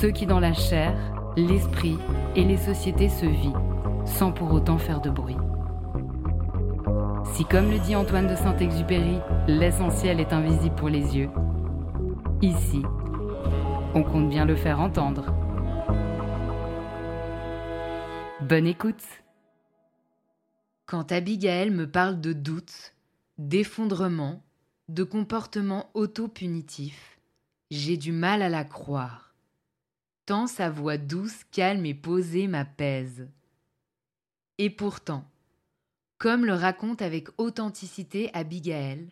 Ceux qui dans la chair, l'esprit et les sociétés se vivent, sans pour autant faire de bruit. Si comme le dit Antoine de Saint-Exupéry, l'essentiel est invisible pour les yeux, ici, on compte bien le faire entendre. Bonne écoute Quand Abigail me parle de doute, d'effondrement, de comportement auto-punitif, j'ai du mal à la croire. Tant sa voix douce, calme et posée m'apaise. Et pourtant, comme le raconte avec authenticité Abigail,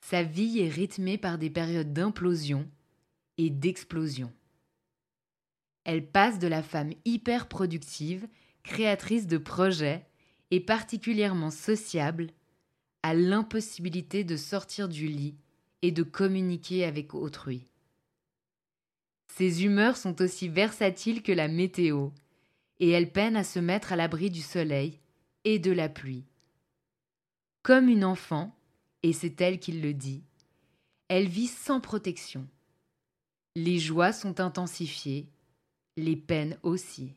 sa vie est rythmée par des périodes d'implosion et d'explosion. Elle passe de la femme hyper productive, créatrice de projets et particulièrement sociable à l'impossibilité de sortir du lit et de communiquer avec autrui. Ses humeurs sont aussi versatiles que la météo, et elle peine à se mettre à l'abri du soleil et de la pluie. Comme une enfant, et c'est elle qui le dit, elle vit sans protection. Les joies sont intensifiées, les peines aussi.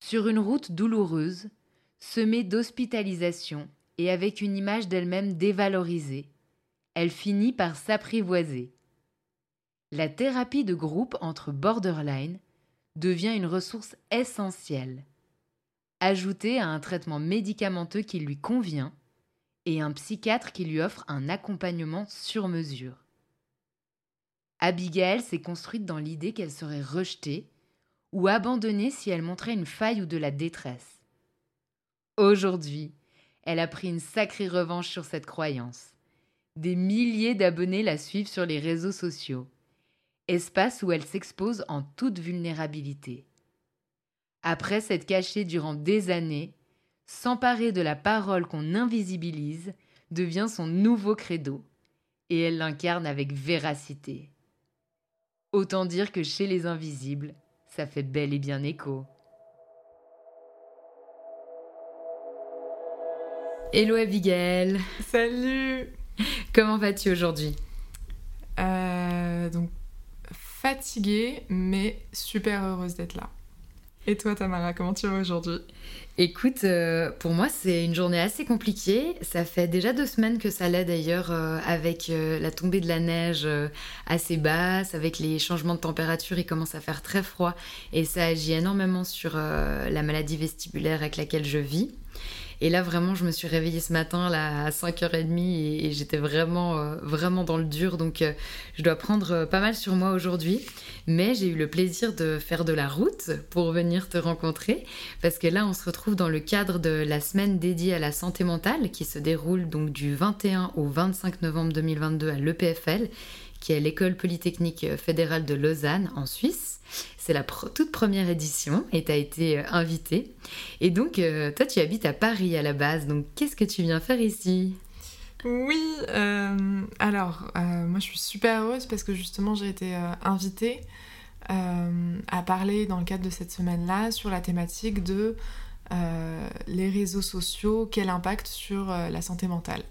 Sur une route douloureuse, semée d'hospitalisation et avec une image d'elle-même dévalorisée, elle finit par s'apprivoiser. La thérapie de groupe entre borderline devient une ressource essentielle, ajoutée à un traitement médicamenteux qui lui convient et un psychiatre qui lui offre un accompagnement sur mesure. Abigail s'est construite dans l'idée qu'elle serait rejetée ou abandonnée si elle montrait une faille ou de la détresse. Aujourd'hui, elle a pris une sacrée revanche sur cette croyance. Des milliers d'abonnés la suivent sur les réseaux sociaux, espace où elle s'expose en toute vulnérabilité. Après s'être cachée durant des années, s'emparer de la parole qu'on invisibilise devient son nouveau credo, et elle l'incarne avec véracité. Autant dire que chez les invisibles, ça fait bel et bien écho. Hello Abigail. Salut. Comment vas-tu aujourd'hui? Euh, Donc fatiguée, mais super heureuse d'être là. Et toi Tamara, comment tu vas aujourd'hui? Écoute, euh, pour moi c'est une journée assez compliquée. Ça fait déjà deux semaines que ça l'est d'ailleurs euh, avec la tombée de la neige assez basse, avec les changements de température, il commence à faire très froid et ça agit énormément sur la maladie vestibulaire avec laquelle je vis. Et là, vraiment, je me suis réveillée ce matin à 5h30 et, j'étais vraiment, euh, vraiment dans le dur. Donc, euh, je dois prendre euh, pas mal sur moi aujourd'hui. Mais j'ai eu le plaisir de faire de la route pour venir te rencontrer. Parce que là, on se retrouve dans le cadre de la semaine dédiée à la santé mentale qui se déroule donc du 21 au 25 novembre 2022 à l'EPFL qui est l'école polytechnique fédérale de Lausanne en Suisse. C'est la toute première édition et tu as été euh, invité. Et donc, euh, toi, tu habites à Paris à la base. Donc, qu'est-ce que tu viens faire ici? Oui, euh, alors, moi, je suis super heureuse parce que justement, j'ai été invitée. a parlé dans le cadre de cette semaine-là sur la thématique de les réseaux sociaux, quel impact sur la santé mentale.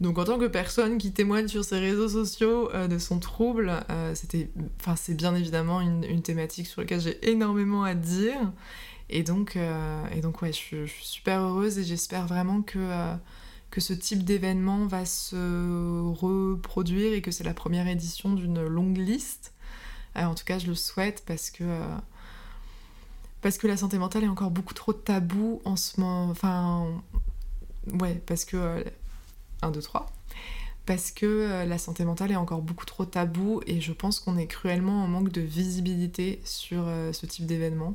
Donc en tant que personne qui témoigne sur ses réseaux sociaux de son trouble, c'était, enfin c'est bien évidemment une, thématique sur laquelle j'ai énormément à dire. Et donc, euh, et donc ouais, je, suis super heureuse et j'espère vraiment que, euh, que ce type d'événement va se reproduire et que c'est la première édition d'une longue liste. Euh, en tout cas, je le souhaite parce que, parce que la santé mentale est encore beaucoup trop tabou en ce moment. Enfin, ouais, parce que. 1, 2, 3 parce que la santé mentale est encore beaucoup trop tabou et je pense qu'on est cruellement en manque de visibilité sur ce type d'événement.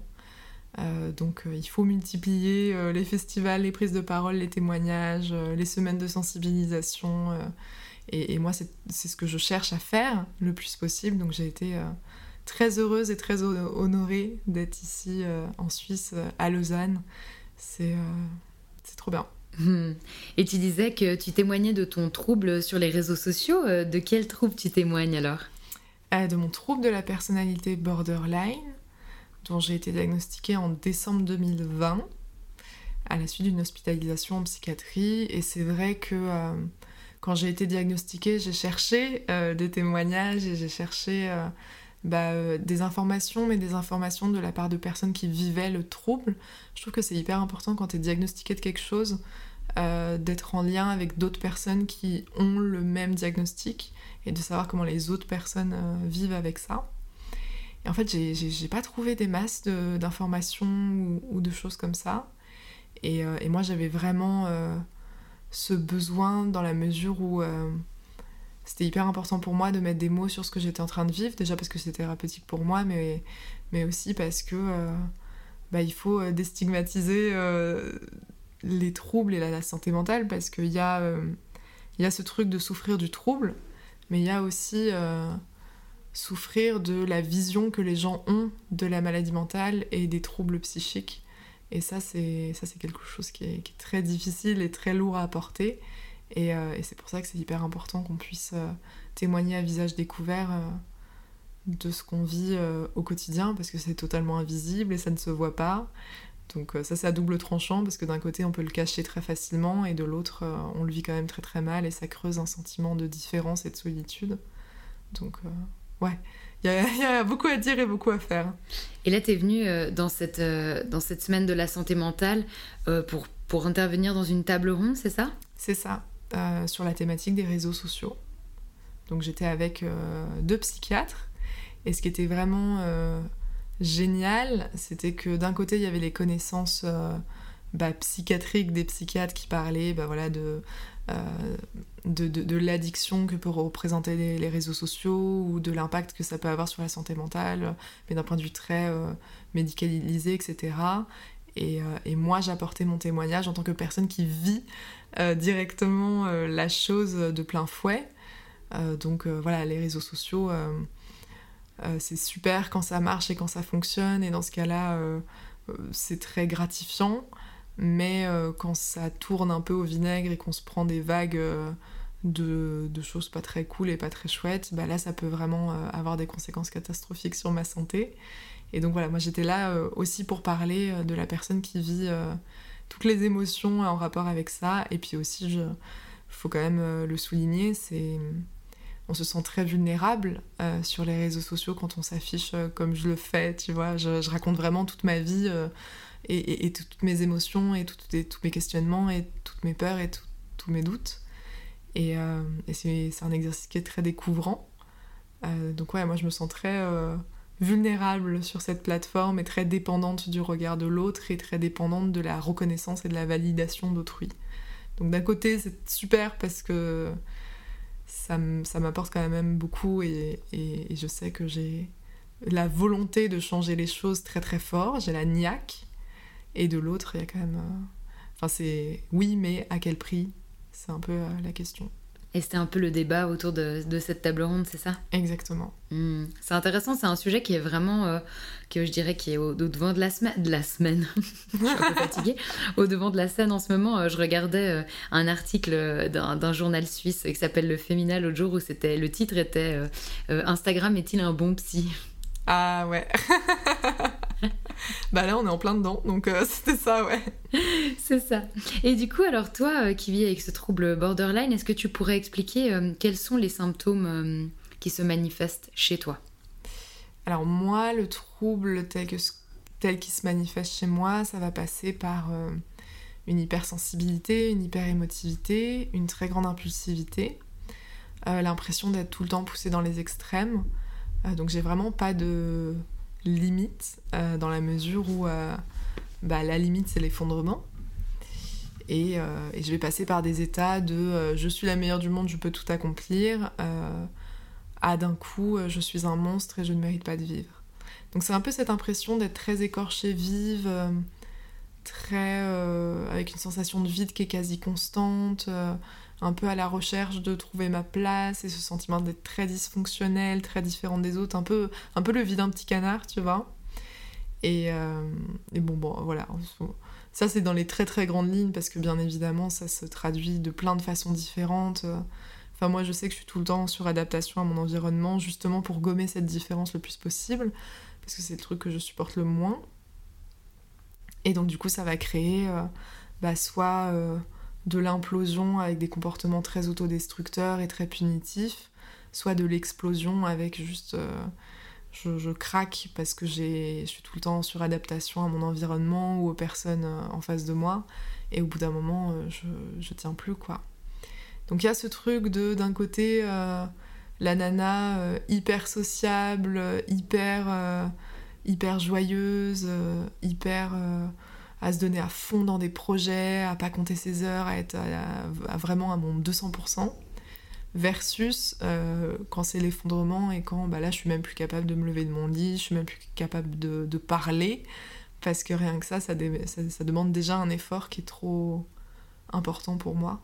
Euh, donc euh, il faut multiplier euh, les festivals, les prises de parole, les témoignages, les semaines de sensibilisation. Et, moi, c'est ce que je cherche à faire le plus possible. Donc j'ai été très heureuse et très honorée d'être ici en Suisse, à Lausanne. C'est trop bien. Hmm. Et tu disais que tu témoignais de ton trouble sur les réseaux sociaux. De quel trouble tu témoignes alors? De mon trouble de la personnalité borderline dont j'ai été diagnostiquée en décembre 2020 à la suite d'une hospitalisation en psychiatrie. Et c'est vrai que euh, quand j'ai été diagnostiquée, j'ai cherché euh, des témoignages et j'ai cherché euh, bah, des informations, mais des informations de la part de personnes qui vivaient le trouble. Je trouve que c'est hyper important quand tu es diagnostiqué de quelque chose. d'être en lien avec d'autres personnes qui ont le même diagnostic et de savoir comment les autres personnes vivent avec ça. Et en fait, j'ai pas trouvé des masses d'informations ou, de choses comme ça. Et, euh, moi, j'avais vraiment euh, ce besoin dans la mesure où euh, c'était hyper important pour moi de mettre des mots sur ce que j'étais en train de vivre. Déjà parce que c'était thérapeutique pour moi, mais, mais aussi parce que bah, il faut déstigmatiser les troubles et la, santé mentale parce qu'il y, a, y a ce truc de souffrir du trouble, mais il y a aussi souffrir de la vision que les gens ont de la maladie mentale et des troubles psychiques. Et ça, c'est quelque chose qui est, très difficile et très lourd à porter. Euh, et, c'est pour ça que c'est hyper important qu'on puisse euh, témoigner à visage découvert euh, de ce qu'on vit au quotidien, parce que c'est totalement invisible et ça ne se voit pas. Donc ça c'est à double tranchant, parce que d'un côté on peut le cacher très facilement, et de l'autre on le vit quand même très très mal, et ça creuse un sentiment de différence et de solitude. Donc ouais, il y, a beaucoup à dire et beaucoup à faire. Et là, tu es venue euh, dans, cette, euh, dans cette semaine de la santé mentale pour, pour intervenir dans une table ronde, c'est ça? C'est ça, sur la thématique des réseaux sociaux. Donc j'étais avec deux psychiatres. Et ce qui était vraiment génial, c'était que d'un côté, il y avait les connaissances bah, psychiatriques des psychiatres qui parlaient bah, voilà, de euh, de, l'addiction que peuvent représenter les, réseaux sociaux ou de l'impact que ça peut avoir sur la santé mentale, mais d'un point de vue très euh, médicalisé, etc. Et, euh, et moi, j'apportais mon témoignage en tant que personne qui vit directement la chose de plein fouet. donc voilà, les réseaux sociaux, c'est super quand ça marche et quand ça fonctionne, et dans ce cas-là, c'est très gratifiant. Mais euh, quand ça tourne un peu au vinaigre et qu'on se prend des vagues euh, de, choses pas très cool et pas très chouettes, bah là ça peut vraiment euh, avoir des conséquences catastrophiques sur ma santé. Et donc voilà, moi j'étais là aussi pour parler de la personne qui vit toutes les émotions en rapport avec ça. Et puis aussi, il faut quand même le souligner, c'est on se sent très vulnérable sur les réseaux sociaux quand on s'affiche comme je le fais, tu vois. Je, je raconte vraiment toute ma vie et, toutes mes émotions et, tous mes questionnements et toutes mes peurs et tous mes doutes. Et, euh, c'est un exercice qui est très découvrant. Euh, donc ouais, moi je me sens très euh, vulnérable sur cette plateforme et très dépendante du regard de l'autre et très dépendante de la reconnaissance et de la validation d'autrui. Donc d'un côté c'est super parce que ça m'apporte quand même beaucoup et, et je sais que j'ai la volonté de changer les choses très très fort, j'ai la niaque, et de l'autre, il y a quand même. Euh, enfin, c'est oui, mais à quel prix? C'est un peu euh, la question. Et c'était un peu le débat autour de, cette table ronde, c'est ça? Exactement. Hmm. C'est intéressant, c'est un sujet qui est vraiment, euh, que je dirais, qui est au, devant de la semaine. De la semaine. je suis un peu fatiguée. Au devant de la scène en ce moment, je regardais un article d'un journal suisse qui s'appelle Le Féminin l'autre jour où c'était le titre était Instagram est-il un bon psy? Ah ouais. bah là, on est en plein dedans, donc euh, c'était ça, ouais. C'est ça. Et du coup, alors toi, euh, qui vis avec ce trouble borderline, est-ce que tu pourrais expliquer euh, quels sont les symptômes qui se manifestent chez toi? Alors moi, le trouble tel, que, tel qu'il se manifeste chez moi, ça va passer par une hypersensibilité, une hyperémotivité, une très grande impulsivité, l'impression d'être tout le temps poussé dans les extrêmes. donc j'ai vraiment pas de limite euh, dans la mesure où euh, bah, la limite c'est l'effondrement. Et, euh, et, je vais passer par des états de je suis la meilleure du monde, je peux tout accomplir, à d'un coup je suis un monstre et je ne mérite pas de vivre. Donc c'est un peu cette impression d'être très écorchée vive, très avec une sensation de vide qui est quasi constante, un peu à la recherche de trouver ma place et ce sentiment d'être très dysfonctionnel, très différent des autres, un peu, un peu le vide d'un petit canard, tu vois. Et, euh, et bon, bon, voilà. Ça, c'est dans les très très grandes lignes parce que bien évidemment, ça se traduit de plein de façons différentes. Enfin, moi, je sais que je suis tout le temps sur adaptation à mon environnement, justement pour gommer cette différence le plus possible, parce que c'est le truc que je supporte le moins. Et donc, du coup, ça va créer euh, bah, soit euh, de l'implosion avec des comportements très autodestructeurs et très punitifs, soit de l'explosion avec juste euh, je, craque parce que je suis tout le temps sur adaptation à mon environnement ou aux personnes euh, en face de moi et au bout d'un moment euh, je, tiens plus quoi. Donc il y a ce truc de d'un côté la nana hyper sociable, hyper hyper joyeuse, hyper à se donner à fond dans des projets, à pas compter ses heures, à être vraiment à mon 200%, versus euh, quand c'est l'effondrement et quand bah là je suis même plus capable de me lever de mon lit, je suis même plus capable de, parler, parce que rien que ça ça, ça, demande déjà un effort qui est trop important pour moi.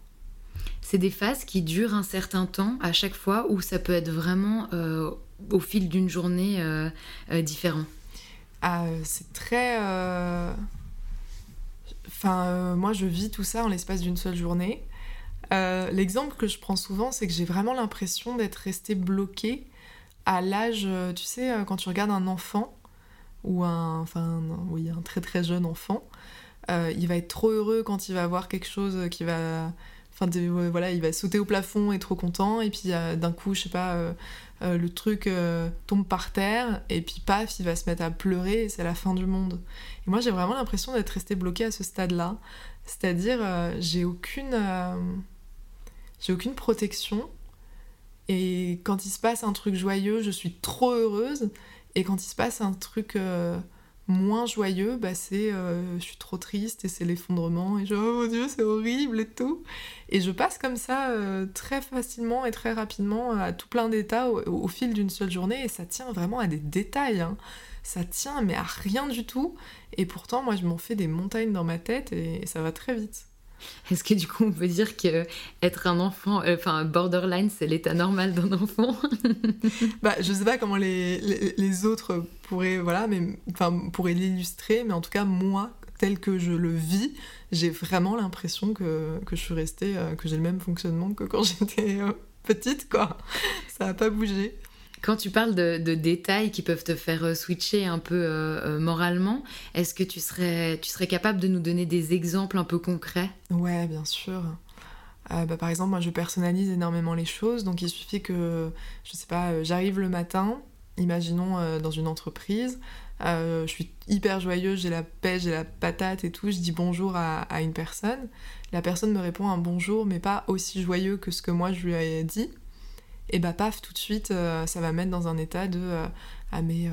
C'est des phases qui durent un certain temps à chaque fois ou ça peut être vraiment euh, au fil d'une journée euh, différent? Ah, C'est très Enfin, euh, moi, je vis tout ça en l'espace d'une seule journée. Euh, l'exemple que je prends souvent, c'est que j'ai vraiment l'impression d'être restée bloquée à l'âge, euh, tu sais, quand tu regardes un enfant, ou un, enfin, oui, un très très jeune enfant, il va être trop heureux quand il va voir quelque chose qui va Enfin, voilà, il va sauter au plafond et trop content, et puis d'un coup, je sais pas, euh, le truc euh, tombe par terre, et puis paf, il va se mettre à pleurer, c'est la fin du monde. Et moi, j'ai vraiment l'impression d'être restée bloquée à ce stade-là. C'est-à-dire, euh, j'ai aucune. j'ai aucune protection. Et quand il se passe un truc joyeux, je suis trop heureuse. Et quand il se passe un truc moins joyeux, bah c'est euh, je suis trop triste et c'est l'effondrement et je oh mon dieu c'est horrible et tout. Et je passe comme ça euh, très facilement et très rapidement à tout plein d'états au, fil d'une seule journée et ça tient vraiment à des détails. Hein. Ça tient mais à rien du tout. Et pourtant moi je m'en fais des montagnes dans ma tête et ça va très vite. Est-ce que du coup on peut dire que être un enfant, euh, enfin borderline, c'est l'état normal d'un enfant? Bah je sais pas comment les, les, autres pourraient, voilà, mais enfin pourraient l'illustrer, mais en tout cas moi tel que je le vis, j'ai vraiment l'impression que, que, je suis restée, euh, que j'ai le même fonctionnement que quand j'étais euh, petite quoi. Ça n'a pas bougé. Quand tu parles de, détails qui peuvent te faire euh, switcher un peu euh, euh, moralement, est-ce que tu serais, tu serais capable de nous donner des exemples un peu concrets? Ouais, bien sûr. bah, par exemple, moi je personnalise énormément les choses, donc il suffit que, je sais pas, j'arrive le matin, imaginons dans une entreprise, je suis hyper joyeuse, j'ai la pêche, j'ai la patate et tout, je dis bonjour à, une personne, la personne me répond un bonjour, mais pas aussi joyeux que ce que moi je lui ai dit et bah paf, tout de suite, euh, ça va mettre dans un état de euh, ah mais euh,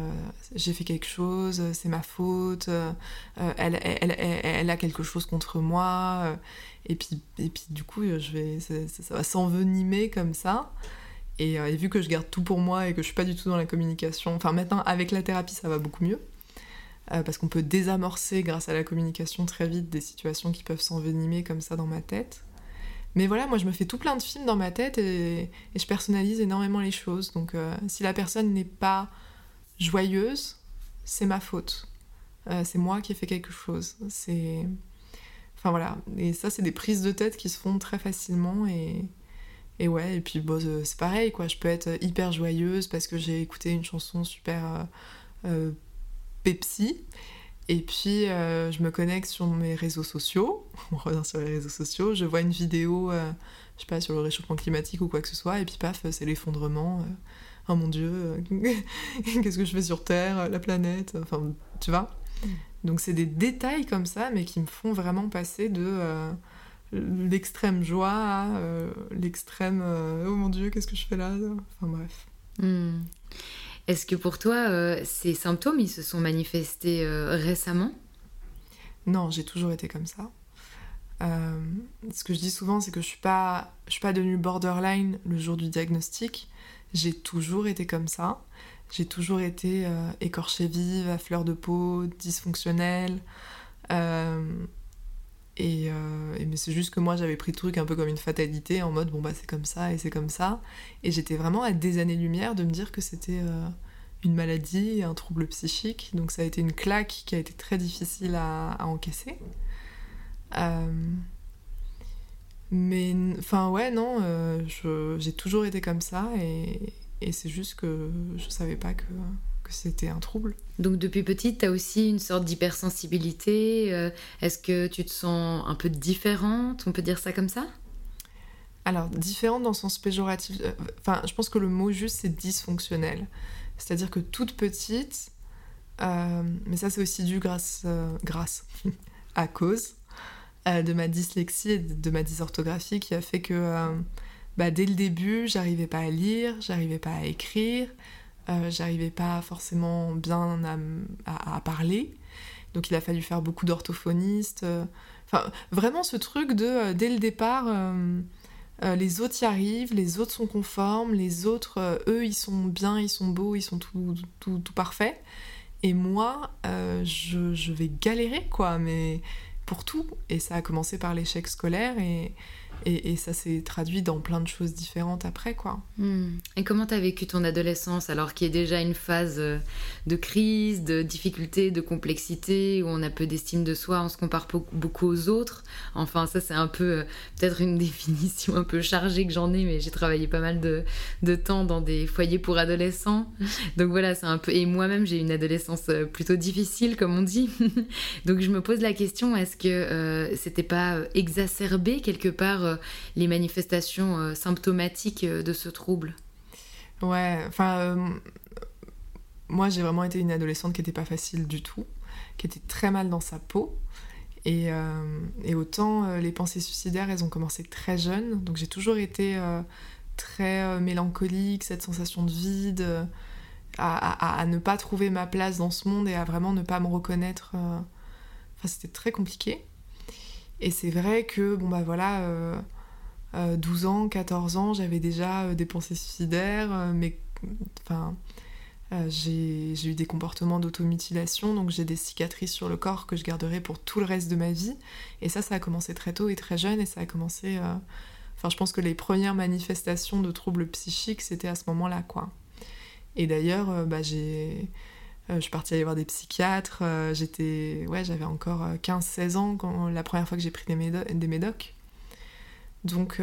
j'ai fait quelque chose, c'est ma faute, elle, a quelque chose contre moi, et puis et puis du coup je vais ça, va s'envenimer comme ça. Et, et, vu que je garde tout pour moi et que je suis pas du tout dans la communication, enfin maintenant avec la thérapie ça va beaucoup mieux. parce qu'on peut désamorcer grâce à la communication très vite des situations qui peuvent s'envenimer comme ça dans ma tête. Mais voilà, moi je me fais tout plein de films dans ma tête et, je personnalise énormément les choses. Donc euh, si la personne n'est pas joyeuse, c'est ma faute. Euh, c'est moi qui ai fait quelque chose. C'est. Enfin voilà. Et ça, c'est des prises de tête qui se font très facilement et. Et ouais, et puis bon, c'est pareil, quoi. Je peux être hyper joyeuse parce que j'ai écouté une chanson super Pepsi. Et puis, je me connecte sur mes réseaux sociaux. On revient sur les réseaux sociaux. Je vois une vidéo, je sais pas, sur le réchauffement climatique ou quoi que ce soit. Et puis, paf, c'est l'effondrement. oh mon Dieu, qu'est-ce que je fais sur Terre, la planète Enfin, tu vois mm. Donc, c'est des détails comme ça, mais qui me font vraiment passer de l'extrême joie à euh, l'extrême euh, oh mon dieu, qu'est-ce que je fais là? Enfin bref. Hmm. Est-ce que pour toi, euh, ces symptômes, ils se sont manifestés récemment? Non, j'ai toujours été comme ça. ce que je dis souvent, c'est que je suis pas, je suis pas devenue borderline le jour du diagnostic. J'ai toujours été comme ça. J'ai toujours été écorchée vive, à fleur de peau, dysfonctionnelle. Euh, et, mais c'est juste que moi j'avais pris le truc un peu comme une fatalité en mode bon bah c'est comme ça et c'est comme ça. Et j'étais vraiment à des années-lumière de me dire que c'était euh, une maladie, un trouble psychique. Donc ça a été une claque qui a été très difficile à, encaisser. Euh, mais enfin ouais non, j'ai toujours été comme ça et, et c'est juste que je savais pas que c'était un trouble. Donc depuis petite, tu as aussi une sorte d'hypersensibilité. Euh, est-ce que tu te sens un peu différente? On peut dire ça comme ça? Alors, différente dans le sens péjoratif. Euh, enfin, je pense que le mot juste, c'est dysfonctionnel. C'est-à-dire que toute petite, euh, mais ça c'est aussi dû grâce, grâce à cause de ma dyslexie et de ma dysorthographie qui a fait que bah, dès le début, j'arrivais pas à lire, j'arrivais pas à écrire, euh, j'arrivais pas forcément bien à, parler. Donc il a fallu faire beaucoup d'orthophonistes. Euh, enfin, vraiment ce truc de, euh, dès le départ, les autres y arrivent, les autres sont conformes, les autres, eux, ils sont bien, ils sont beaux, ils sont tout, tout, tout parfaits. Et moi, je, je, vais galérer, quoi, mais pour tout. Et ça a commencé par l'échec scolaire et, et, ça s'est traduit dans plein de choses différentes après, quoi. Hmm. Et comment t'as vécu ton adolescence, alors qu'il y a déjà une phase euh, de crise, de difficulté, de complexité, où on a peu d'estime de soi, on se compare beaucoup aux autres? Enfin, ça, c'est un peu, euh, peut-être une définition un peu chargée que j'en ai, mais j'ai travaillé pas mal de, temps dans des foyers pour adolescents. Donc voilà, c'est un peu... Et moi-même, j'ai une adolescence euh, plutôt difficile, comme on dit. Donc je me pose la question, est-ce que c'était pas exacerbé quelque part euh, les manifestations euh, symptomatiques euh, de ce trouble Ouais, enfin, moi j'ai vraiment été une adolescente qui n'était pas facile du tout, qui était très mal dans sa peau. Et, autant les pensées suicidaires, elles ont commencé très jeunes, donc j'ai toujours été très mélancolique, cette sensation de vide, à, ne pas trouver ma place dans ce monde et à vraiment ne pas me reconnaître. Enfin, c'était très compliqué. Et c'est vrai que, bon bah voilà, 12 euh, euh, ans, 14 ans, j'avais déjà euh, des pensées suicidaires, mais enfin, j'ai eu des comportements d'automutilation, donc j'ai des cicatrices sur le corps que je garderai pour tout le reste de ma vie. Et ça, ça a commencé très tôt et très jeune, et ça a commencé. Enfin, je pense que les premières manifestations de troubles psychiques, c'était à ce moment-là, quoi. Et d'ailleurs, bah, j'ai je suis partie aller voir des psychiatres. Euh, j'étais, ouais, j'avais encore 15-16 euh, ans quand, la première fois que j'ai pris des, des médocs. Donc,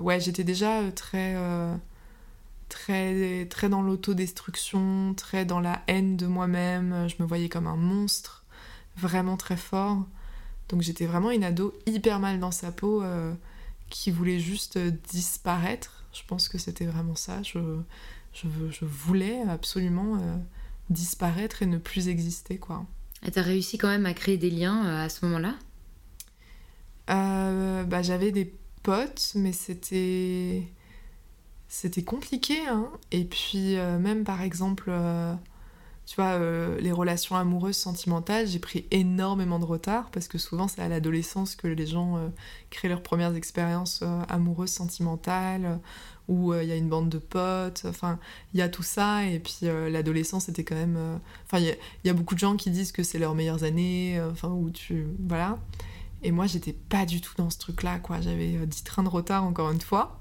ouais, j'étais déjà très, très, très dans l'autodestruction, très dans la haine de moi-même. Je me voyais comme un monstre, vraiment très fort. Donc, j'étais vraiment une ado hyper mal dans sa peau qui voulait juste disparaître. Je pense que c'était vraiment ça. Je, je, je voulais absolument disparaître et ne plus exister, quoi. Et t'as réussi quand même à créer des liens euh, à ce moment-là? Euh, bah, J'avais des potes, mais c'était... C'était compliqué, hein. Et puis, euh, même par exemple, tu vois, les relations amoureuses, sentimentales, j'ai pris énormément de retard, parce que souvent, c'est à l'adolescence que les gens créent leurs premières expériences amoureuses, sentimentales, où euh, il y a une bande de potes, enfin, il y a tout ça, et puis euh, l'adolescence était quand même... Euh, enfin, il y, a beaucoup de gens qui disent que c'est leurs meilleures années, enfin, où tu... Voilà. Et moi, j'étais pas du tout dans ce truc-là, quoi. J'avais 10 trains de retard, encore une fois.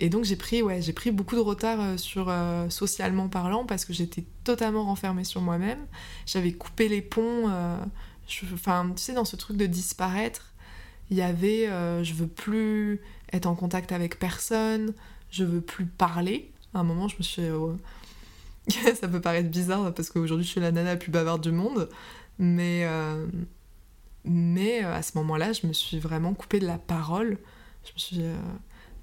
Et donc, j'ai pris, ouais, j'ai pris beaucoup de retard sur socialement parlant, parce que j'étais totalement renfermée sur moi-même. J'avais coupé les ponts, enfin, tu sais, dans ce truc de disparaître, il y avait je veux plus être en contact avec personne, je veux plus parler. À un moment, je me suis. Euh, ça peut paraître bizarre parce qu'aujourd'hui je suis la nana la plus bavarde du monde, mais, euh, mais à ce moment-là, je me suis vraiment coupée de la parole. Je me suis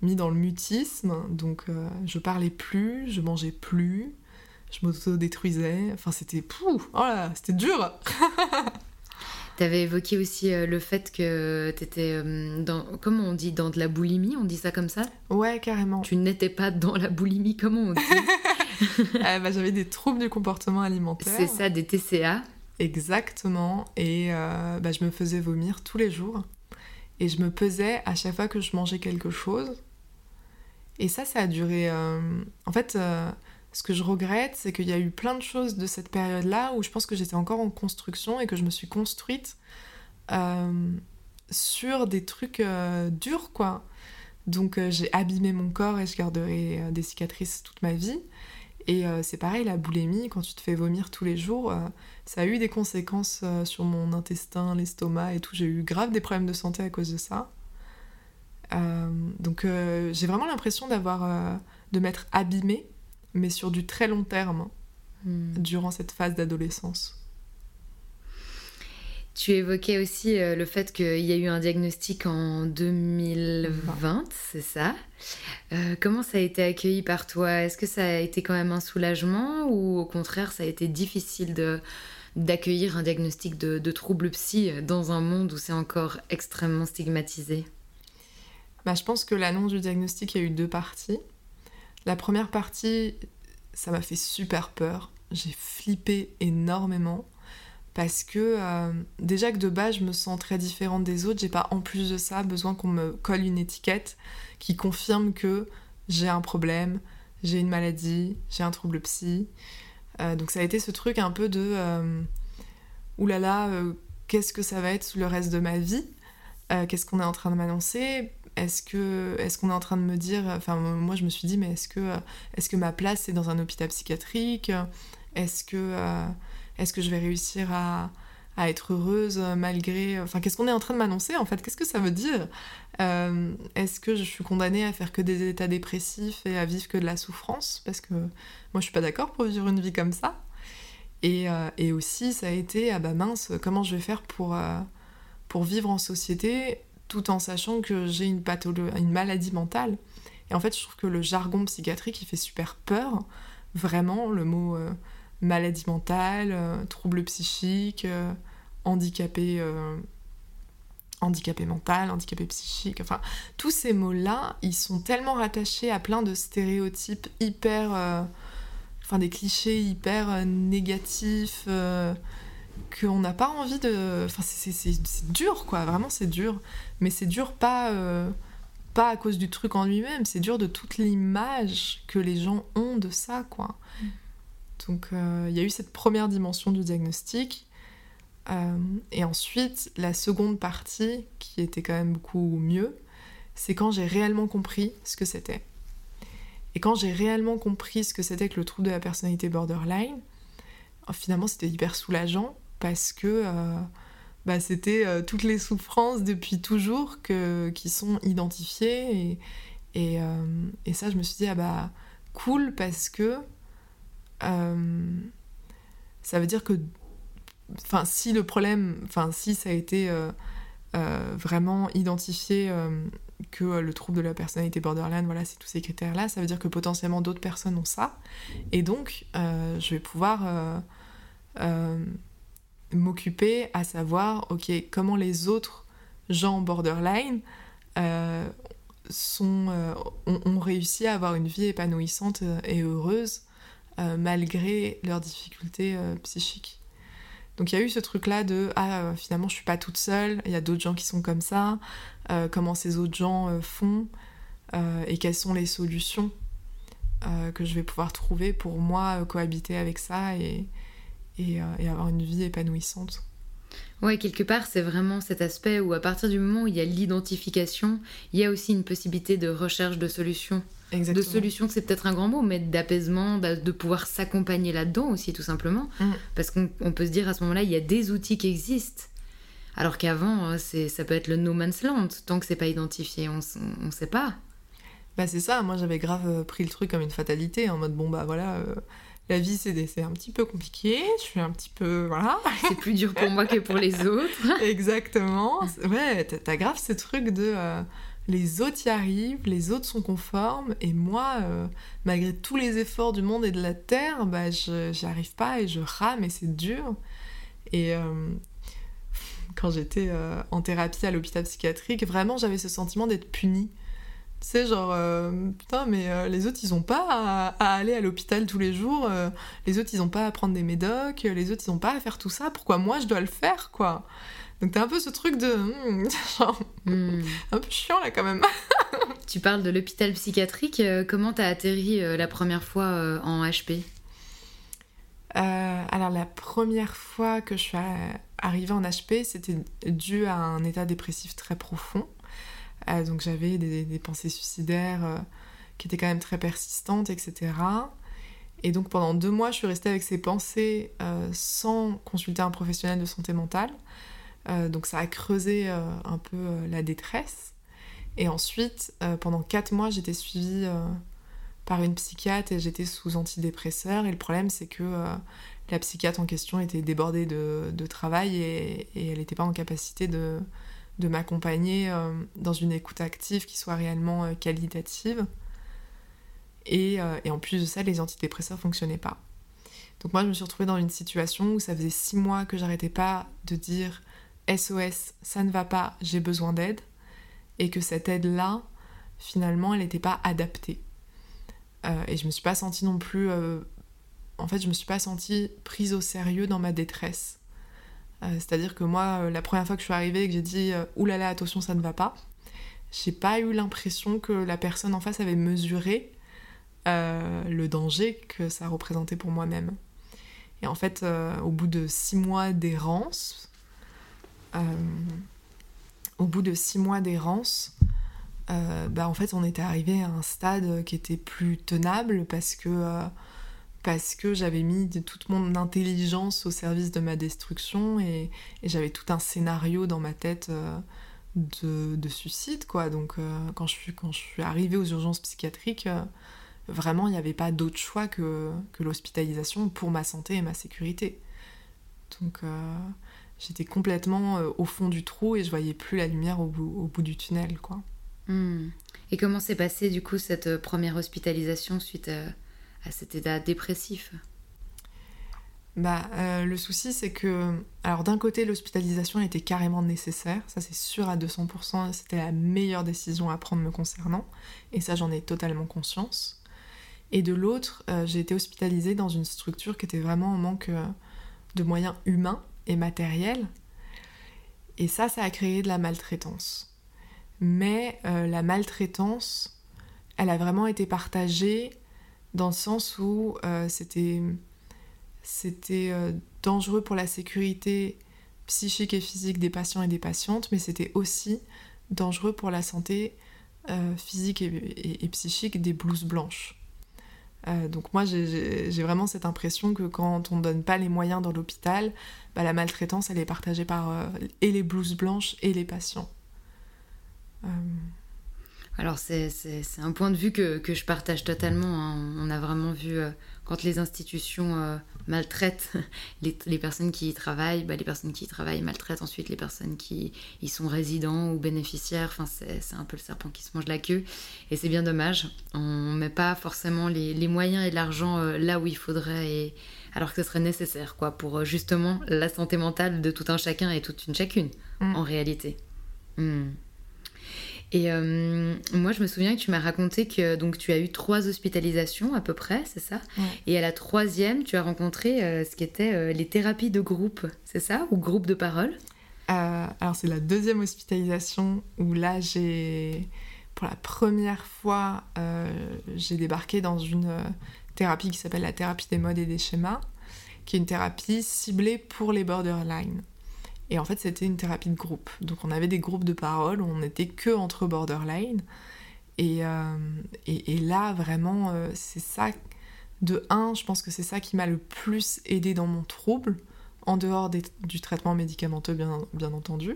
mis dans le mutisme, donc je parlais plus, je mangeais plus, je m'auto-détruisais. Enfin, c'était pou, oh c'était dur. Tu avais évoqué aussi euh, le fait que tu étais euh, dans, comment on dit, dans de la boulimie, on dit ça comme ça? Ouais, carrément. Tu n'étais pas dans la boulimie, comment on dit ah, bah, J'avais des troubles du comportement alimentaire. C'est ça, des TCA Exactement. Et euh, bah, je me faisais vomir tous les jours. Et je me pesais à chaque fois que je mangeais quelque chose. Et ça, ça a duré... En fait ce que je regrette, c'est qu'il y a eu plein de choses de cette période-là où je pense que j'étais encore en construction et que je me suis construite euh, sur des trucs euh, durs, quoi. Donc euh, j'ai abîmé mon corps et je garderai des cicatrices toute ma vie. Et c'est pareil, la boulimie, quand tu te fais vomir tous les jours, ça a eu des conséquences sur mon intestin, l'estomac et tout. J'ai eu grave des problèmes de santé à cause de ça. Donc j'ai vraiment l'impression d'avoir de m'être abîmée mais sur du très long terme, hmm. durant cette phase d'adolescence. Tu évoquais aussi euh, le fait qu'il y a eu un diagnostic en 2020, c'est ça. Euh, comment ça a été accueilli par toi? Est-ce que ça a été quand même un soulagement ou au contraire ça a été difficile de, d'accueillir un diagnostic de, de trouble psy dans un monde où c'est encore extrêmement stigmatisé? Bah, Je pense que l'annonce du diagnostic, a eu deux parties. La première partie, ça m'a fait super peur. J'ai flippé énormément parce que euh, déjà que de base je me sens très différente des autres, j'ai pas en plus de ça besoin qu'on me colle une étiquette qui confirme que j'ai un problème, j'ai une maladie, j'ai un trouble psy. Euh, donc ça a été ce truc un peu de euh, oulala, qu'est-ce que ça va être le reste de ma vie? Qu'est-ce qu'on est en train de m'annoncer? Est-ce que est-ce qu'on est en train de me dire enfin moi je me suis dit mais est-ce que est-ce que ma place est dans un hôpital psychiatrique? Est-ce que euh, est-ce que je vais réussir à, à être heureuse malgré enfin qu'est-ce qu'on est en train de m'annoncer en fait? Qu'est-ce que ça veut dire? Euh, est-ce que je suis condamnée à faire que des états dépressifs et à vivre que de la souffrance? Parce que moi je suis pas d'accord pour vivre une vie comme ça. Et, euh, et, aussi ça a été ah bah mince comment je vais faire pour pour vivre en société tout en sachant que j'ai une, une maladie mentale. Et en fait, je trouve que le jargon psychiatrique, il fait super peur. Vraiment, le mot euh, maladie mentale, euh, trouble psychique, euh, handicapé, handicapé mental, handicapé psychique, enfin, tous ces mots-là, ils sont tellement rattachés à plein de stéréotypes hyper... enfin, des clichés hyper négatifs qu'on n'a pas envie de. Enfin, c'est dur, quoi. Vraiment, c'est dur. Mais c'est dur pas, euh, pas à cause du truc en lui-même. C'est dur de toute l'image que les gens ont de ça, quoi. Mm. Donc, euh, il y a eu cette première dimension du diagnostic. Euh, et ensuite, la seconde partie, qui était quand même beaucoup mieux, c'est quand j'ai réellement compris ce que c'était. Et quand j'ai réellement compris ce que c'était que le trouble de la personnalité borderline, finalement c'était hyper soulageant parce que euh, bah, c'était euh, toutes les souffrances depuis toujours que, qui sont identifiées. Et, euh, et, ça, je me suis dit, ah bah cool, parce que ça veut dire que si le problème enfin si ça a été vraiment identifié que le trouble de la personnalité borderline voilà c'est tous ces critères là ça veut dire que potentiellement d'autres personnes ont ça et donc je vais pouvoir m'occuper à savoir, ok, comment les autres gens borderline euh, sont, euh, ont, réussi à avoir une vie épanouissante et heureuse euh, malgré leurs difficultés psychiques. Donc il y a eu ce truc-là de ah finalement je suis pas toute seule, il y a d'autres gens qui sont comme ça, comment ces autres gens font et quelles sont les solutions que je vais pouvoir trouver pour moi cohabiter avec ça et, euh, et, avoir une vie épanouissante. Ouais, quelque part, c'est vraiment cet aspect où à partir du moment où il y a l'identification, il y a aussi une possibilité de recherche de solutions. Exactement. De solutions, c'est peut-être un grand mot, mais d'apaisement, de pouvoir s'accompagner là-dedans aussi, tout simplement. Mm. Parce qu'on peut se dire à ce moment-là, il y a des outils qui existent. Alors qu'avant, euh, ça peut être le no man's land. Tant que c'est pas identifié, on ne sait pas. Bah c'est ça, moi j'avais grave euh, pris le truc comme une fatalité, en mode bon bah voilà, la vie c'est un petit peu compliqué, je suis un petit peu voilà. C'est plus dur pour moi que pour les autres. Exactement. Ouais, t'as grave ce truc de euh, les autres y arrivent, les autres sont conformes et moi, euh, malgré tous les efforts du monde et de la terre, bah j'y arrive pas et je rame et c'est dur. Et euh, quand j'étais en thérapie à l'hôpital psychiatrique, vraiment j'avais ce sentiment d'être punie tu sais, genre, euh, putain, mais euh, les autres, ils ont pas à, aller à l'hôpital tous les jours, euh, les autres, ils ont pas à prendre des médocs, les autres, ils ont pas à faire tout ça, pourquoi moi, je dois le faire, quoi? Donc t'as un peu ce truc de... Hmm, genre, hmm. un peu chiant, là, quand même. tu parles de l'hôpital psychiatrique, comment t'as atterri la première fois en HP alors la première fois que je suis arrivée en HP, c'était dû à un état dépressif très profond. Euh, donc j'avais des, pensées suicidaires euh, qui étaient quand même très persistantes, etc. Et donc pendant deux mois, je suis restée avec ces pensées euh, sans consulter un professionnel de santé mentale. donc ça a creusé un peu la détresse. Et ensuite, pendant quatre mois, j'étais suivie par une psychiatre et j'étais sous antidépresseur. Et le problème, c'est que la psychiatre en question était débordée de, travail et, elle n'était pas en capacité de, de m'accompagner euh, dans une écoute active qui soit réellement euh, qualitative. Euh, et, en plus de ça, les antidépresseurs fonctionnaient pas. Donc moi, je me suis retrouvée dans une situation où ça faisait six mois que j'arrêtais pas de dire SOS, ça ne va pas, j'ai besoin d'aide, et que cette aide-là, finalement, elle n'était pas adaptée. et je me suis pas sentie non plus, en fait, je me suis pas sentie prise au sérieux dans ma détresse. Euh, c'est-à-dire que moi, euh, la première fois que je suis arrivée et que j'ai dit euh, oulala, attention, ça ne va pas, j'ai pas eu l'impression que la personne en face avait mesuré le danger que ça représentait pour moi-même. Et en fait, au bout de six mois d'errance, au bout de six mois d'errance, bah en fait, on était arrivé à un stade qui était plus tenable parce que parce que j'avais mis toute mon intelligence au service de ma destruction et, j'avais tout un scénario dans ma tête euh, de, suicide quoi. Donc euh, quand, je suis, arrivée aux urgences psychiatriques euh, vraiment il n'y avait pas d'autre choix que, l'hospitalisation pour ma santé et ma sécurité. Donc j'étais complètement au fond du trou et je voyais plus la lumière au bout, au bout du tunnel quoi. Hmm. et comment s'est passée du coup cette première hospitalisation suite à à cet état dépressif. Bah, euh, le souci, c'est que, alors d'un côté, l'hospitalisation était carrément nécessaire, ça c'est sûr à 200%, c'était la meilleure décision à prendre me concernant, et ça j'en ai totalement conscience. Et de l'autre, euh, j'ai été hospitalisée dans une structure qui était vraiment en manque euh, de moyens humains et matériels, et ça, ça a créé de la maltraitance. Mais la maltraitance, elle a vraiment été partagée dans le sens où euh, c'était c'était euh, dangereux pour la sécurité psychique et physique des patients et des patientes, mais c'était aussi dangereux pour la santé euh, physique et, psychique des blouses blanches. donc moi j'ai vraiment cette impression que quand on ne donne pas les moyens dans l'hôpital, bah, la maltraitance elle est partagée par et les blouses blanches et les patients. Alors c'est un point de vue que, je partage totalement. Hein. On a vraiment vu euh, quand les institutions euh, maltraitent les, personnes qui y travaillent, bah, les personnes qui y travaillent maltraitent ensuite les personnes qui y sont résidents ou bénéficiaires. Enfin, c'est un peu le serpent qui se mange la queue. Et c'est bien dommage. On ne met pas forcément les, moyens et l'argent euh, là où il faudrait, et, alors que ce serait nécessaire quoi, pour justement la santé mentale de tout un chacun et toute une chacune, mm. en réalité. Hmm. Et euh, moi, je me souviens que tu m'as raconté que donc tu as eu trois hospitalisations à peu près, c'est ça? Et à la troisième, tu as rencontré euh, ce qui était euh, les thérapies de groupe, c'est ça? Ou groupe de parole? Alors, c'est la deuxième hospitalisation où là, j'ai, pour la première fois, j'ai débarqué dans une thérapie qui s'appelle la thérapie des modes et des schémas, qui est une thérapie ciblée pour les borderline. Et en fait, c'était une thérapie de groupe. Donc on avait des groupes de parole, on n'était que entre borderline. Et, euh, là, vraiment, euh, c'est ça. De un, je pense que c'est ça qui m'a le plus aidé dans mon trouble, en dehors du traitement médicamenteux, bien, bien entendu.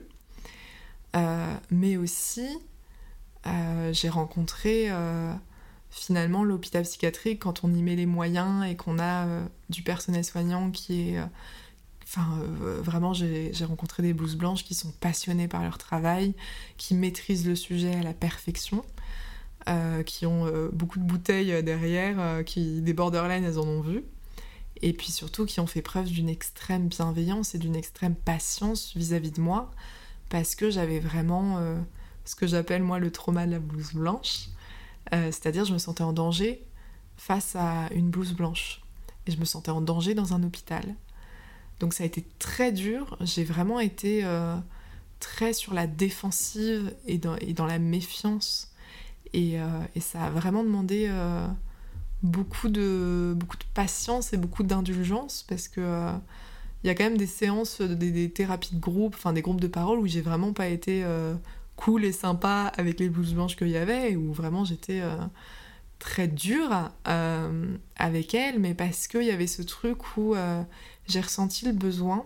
Euh, mais aussi, j'ai rencontré finalement, l'hôpital psychiatrique, quand on y met les moyens et qu'on a du personnel soignant qui est Enfin, vraiment, j'ai rencontré des blouses blanches qui sont passionnées par leur travail, qui maîtrisent le sujet à la perfection, qui ont beaucoup de bouteilles derrière, qui des borderline, elles en ont vu. Et puis surtout qui ont fait preuve d'une extrême bienveillance et d'une extrême patience vis-à-vis de moi, parce que j'avais vraiment euh, ce que j'appelle moi le trauma de la blouse blanche, euh, c'est-à-dire je me sentais en danger face à une blouse blanche, et je me sentais en danger dans un hôpital. Donc ça a été très dur, j'ai vraiment été euh, très sur la défensive et dans, et dans la méfiance, et, et, ça a vraiment demandé beaucoup de, beaucoup de patience et beaucoup d'indulgence parce que euh, il y a quand même des séances, des, thérapies de groupe, enfin des groupes de parole où j'ai vraiment pas été euh, cool et sympa avec les blouses blanches qu'il y avait, où vraiment j'étais euh, très dure avec elles, mais parce qu'il y avait ce truc où j'ai ressenti le besoin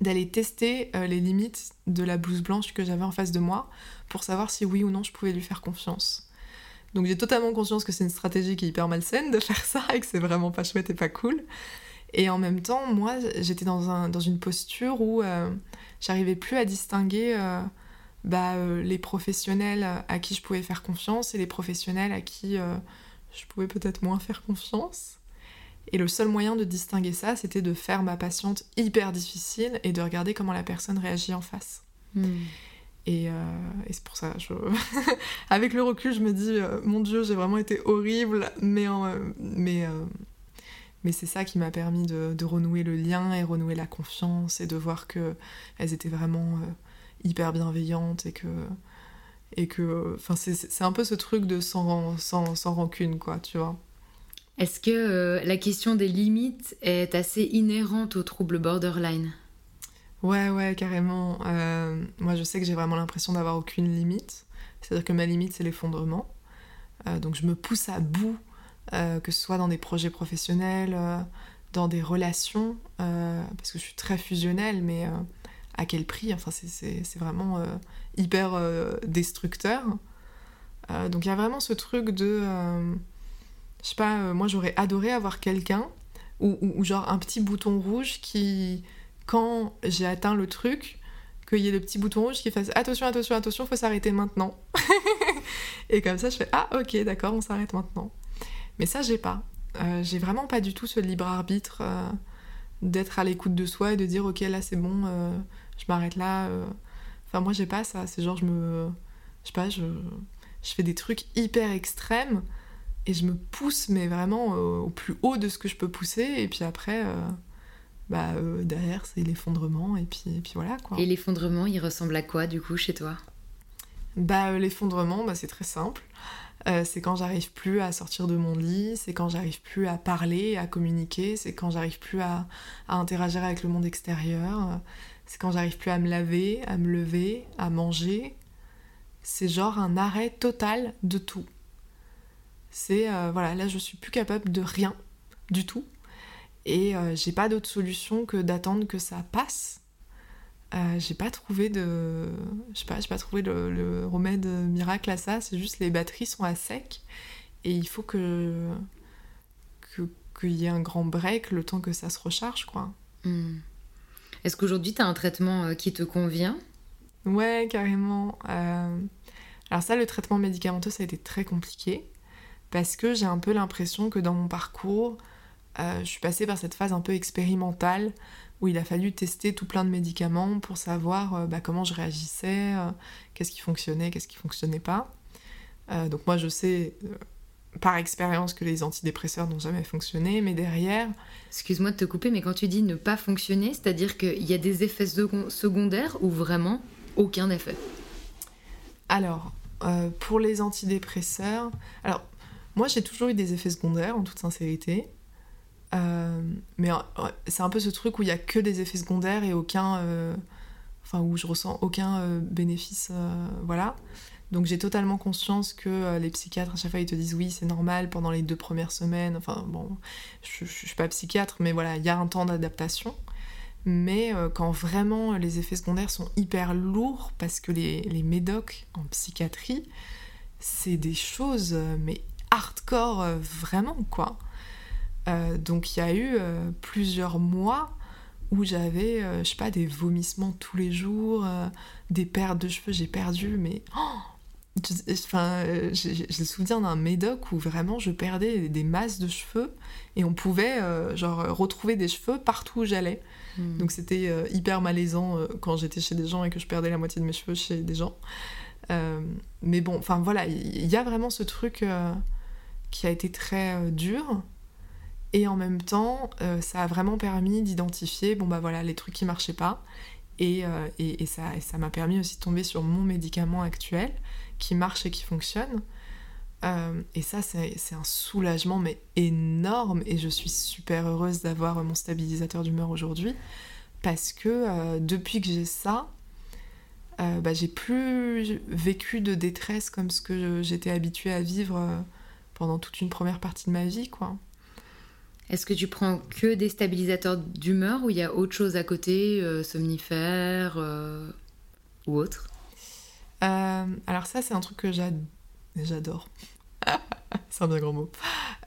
d'aller tester les limites de la blouse blanche que j'avais en face de moi pour savoir si oui ou non je pouvais lui faire confiance. Donc j'ai totalement conscience que c'est une stratégie qui est hyper malsaine de faire ça et que c'est vraiment pas chouette et pas cool. Et en même temps, moi, j'étais dans, un, une posture où euh, j'arrivais plus à distinguer euh, bah, euh, les professionnels à qui je pouvais faire confiance et les professionnels à qui je pouvais peut-être moins faire confiance. Et le seul moyen de distinguer ça, c'était de faire ma patiente hyper difficile et de regarder comment la personne réagit en face. Hmm. Et, euh, et c'est pour ça, je... avec le recul, je me dis, euh, mon Dieu, j'ai vraiment été horrible, mais, mais, euh, mais c'est ça qui m'a permis de, de, renouer le lien et renouer la confiance et de voir qu'elles étaient vraiment hyper bienveillantes et que... Et que, enfin, c'est un peu ce truc de sans, sans, sans rancune, quoi, tu vois. Est-ce que la question des limites est assez inhérente au trouble borderline? Ouais, ouais, carrément. Euh, moi, je sais que j'ai vraiment l'impression d'avoir aucune limite. C'est-à-dire que ma limite, c'est l'effondrement. Euh, donc, je me pousse à bout, euh, que ce soit dans des projets professionnels, dans des relations, parce que je suis très fusionnelle, mais à quel prix? Enfin, c'est vraiment hyper destructeur. donc, il y a vraiment ce truc de. Je sais pas, moi, j'aurais adoré avoir quelqu'un, ou genre un petit bouton rouge qui quand j'ai atteint le truc, qu'il y ait le petit bouton rouge qui fasse attention, attention, attention, faut s'arrêter maintenant. et comme ça, je fais ah ok, d'accord, on s'arrête maintenant. Mais ça, j'ai pas. Euh, j'ai vraiment pas du tout ce libre arbitre euh, d'être à l'écoute de soi et de dire ok, là c'est bon, euh, je m'arrête là. Enfin, moi, j'ai pas ça. C'est genre, je me. Je sais pas, je, je fais des trucs hyper extrêmes et je me pousse, mais vraiment au plus haut de ce que je peux pousser. Et puis après bah, euh, derrière, c'est l'effondrement, et puis, et puis voilà quoi. Et l'effondrement, il ressemble à quoi du coup chez toi? Bah, euh, l'effondrement, bah, c'est très simple. Euh, c'est quand j'arrive plus à sortir de mon lit, c'est quand j'arrive plus à parler, à communiquer, c'est quand j'arrive plus à, à, interagir avec le monde extérieur, c'est quand j'arrive plus à me laver, à me lever, à manger. C'est genre un arrêt total de tout. C'est voilà, là je suis plus capable de rien du tout. Et euh, j'ai pas d'autre solution que d'attendre que ça passe. Euh, j'ai pas trouvé de. Je sais pas, j'ai pas trouvé le, remède miracle à ça. C'est juste les batteries sont à sec. Et il faut que. qu'il y ait un grand break le temps que ça se recharge, quoi. Hmm. Est-ce qu'aujourd'hui tu as un traitement euh, qui te convient? Ouais, carrément. Alors, ça, le traitement médicamenteux, ça a été très compliqué. Parce que j'ai un peu l'impression que dans mon parcours, euh, je suis passée par cette phase un peu expérimentale où il a fallu tester tout plein de médicaments pour savoir euh, bah, comment je réagissais, euh, qu'est-ce qui fonctionnait, qu'est-ce qui fonctionnait pas. donc moi je sais par expérience que les antidépresseurs n'ont jamais fonctionné, mais derrière... Excuse-moi de te couper, mais quand tu dis ne pas fonctionner, c'est-à-dire qu'il y a des effets secondaires ou vraiment aucun effet? Alors, pour les antidépresseurs... Alors, moi j'ai toujours eu des effets secondaires, en toute sincérité. Euh, mais euh, c'est un peu ce truc où il y a que des effets secondaires et aucun. Euh, enfin, où je ressens aucun bénéfice. voilà. Donc j'ai totalement conscience que les psychiatres, à chaque fois, ils te disent oui, c'est normal pendant les deux premières semaines. Enfin, bon, je, je, suis pas psychiatre, mais voilà, il y a un temps d'adaptation. Mais quand vraiment les effets secondaires sont hyper lourds, parce que les, les médocs en psychiatrie, c'est des choses mais hardcore vraiment quoi. donc il y a eu plusieurs mois où j'avais, je sais pas, des vomissements tous les jours, des pertes de cheveux, j'ai perdu, mais oh Enfin, euh, j'ai le souvenir d'un médoc où vraiment je perdais des masses de cheveux et on pouvait euh, genre retrouver des cheveux partout où j'allais. Hmm. Donc c'était euh, hyper malaisant quand j'étais chez des gens et que je perdais la moitié de mes cheveux chez des gens. mais bon, enfin voilà, il y, a vraiment ce truc qui a été très dur. Et en même temps, ça a vraiment permis d'identifier, bon bah voilà, les trucs qui marchaient pas. Et, et, et ça m'a permis aussi de tomber sur mon médicament actuel qui marche et qui fonctionne. Euh, et ça, c'est un soulagement, mais énorme. Et je suis super heureuse d'avoir mon stabilisateur d'humeur aujourd'hui. Parce que euh, depuis que j'ai ça, euh, bah, j'ai plus vécu de détresse comme ce que j'étais habituée à vivre pendant toute une première partie de ma vie, quoi. Est-ce que tu prends que des stabilisateurs d'humeur ou il y a autre chose à côté, somnifères ou autre? Euh, alors ça, c'est un truc que j'adore. c'est un bien grand mot.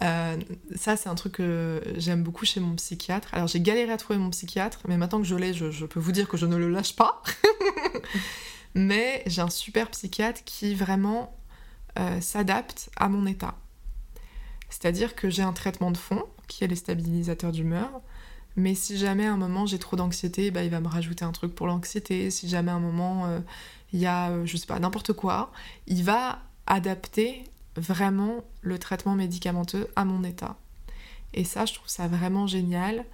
Euh, ça, c'est un truc que j'aime beaucoup chez mon psychiatre. Alors j'ai galéré à trouver mon psychiatre, mais maintenant que je l'ai, je, peux vous dire que je ne le lâche pas. mais j'ai un super psychiatre qui vraiment euh, s'adapte à mon état. C'est-à-dire que j'ai un traitement de fond, qui est les stabilisateurs d'humeur, mais si jamais à un moment j'ai trop d'anxiété, bah, il va me rajouter un truc pour l'anxiété. Si jamais à un moment il y a, euh, je sais pas, n'importe quoi, il va adapter vraiment le traitement médicamenteux à mon état. Et ça, je trouve ça vraiment génial,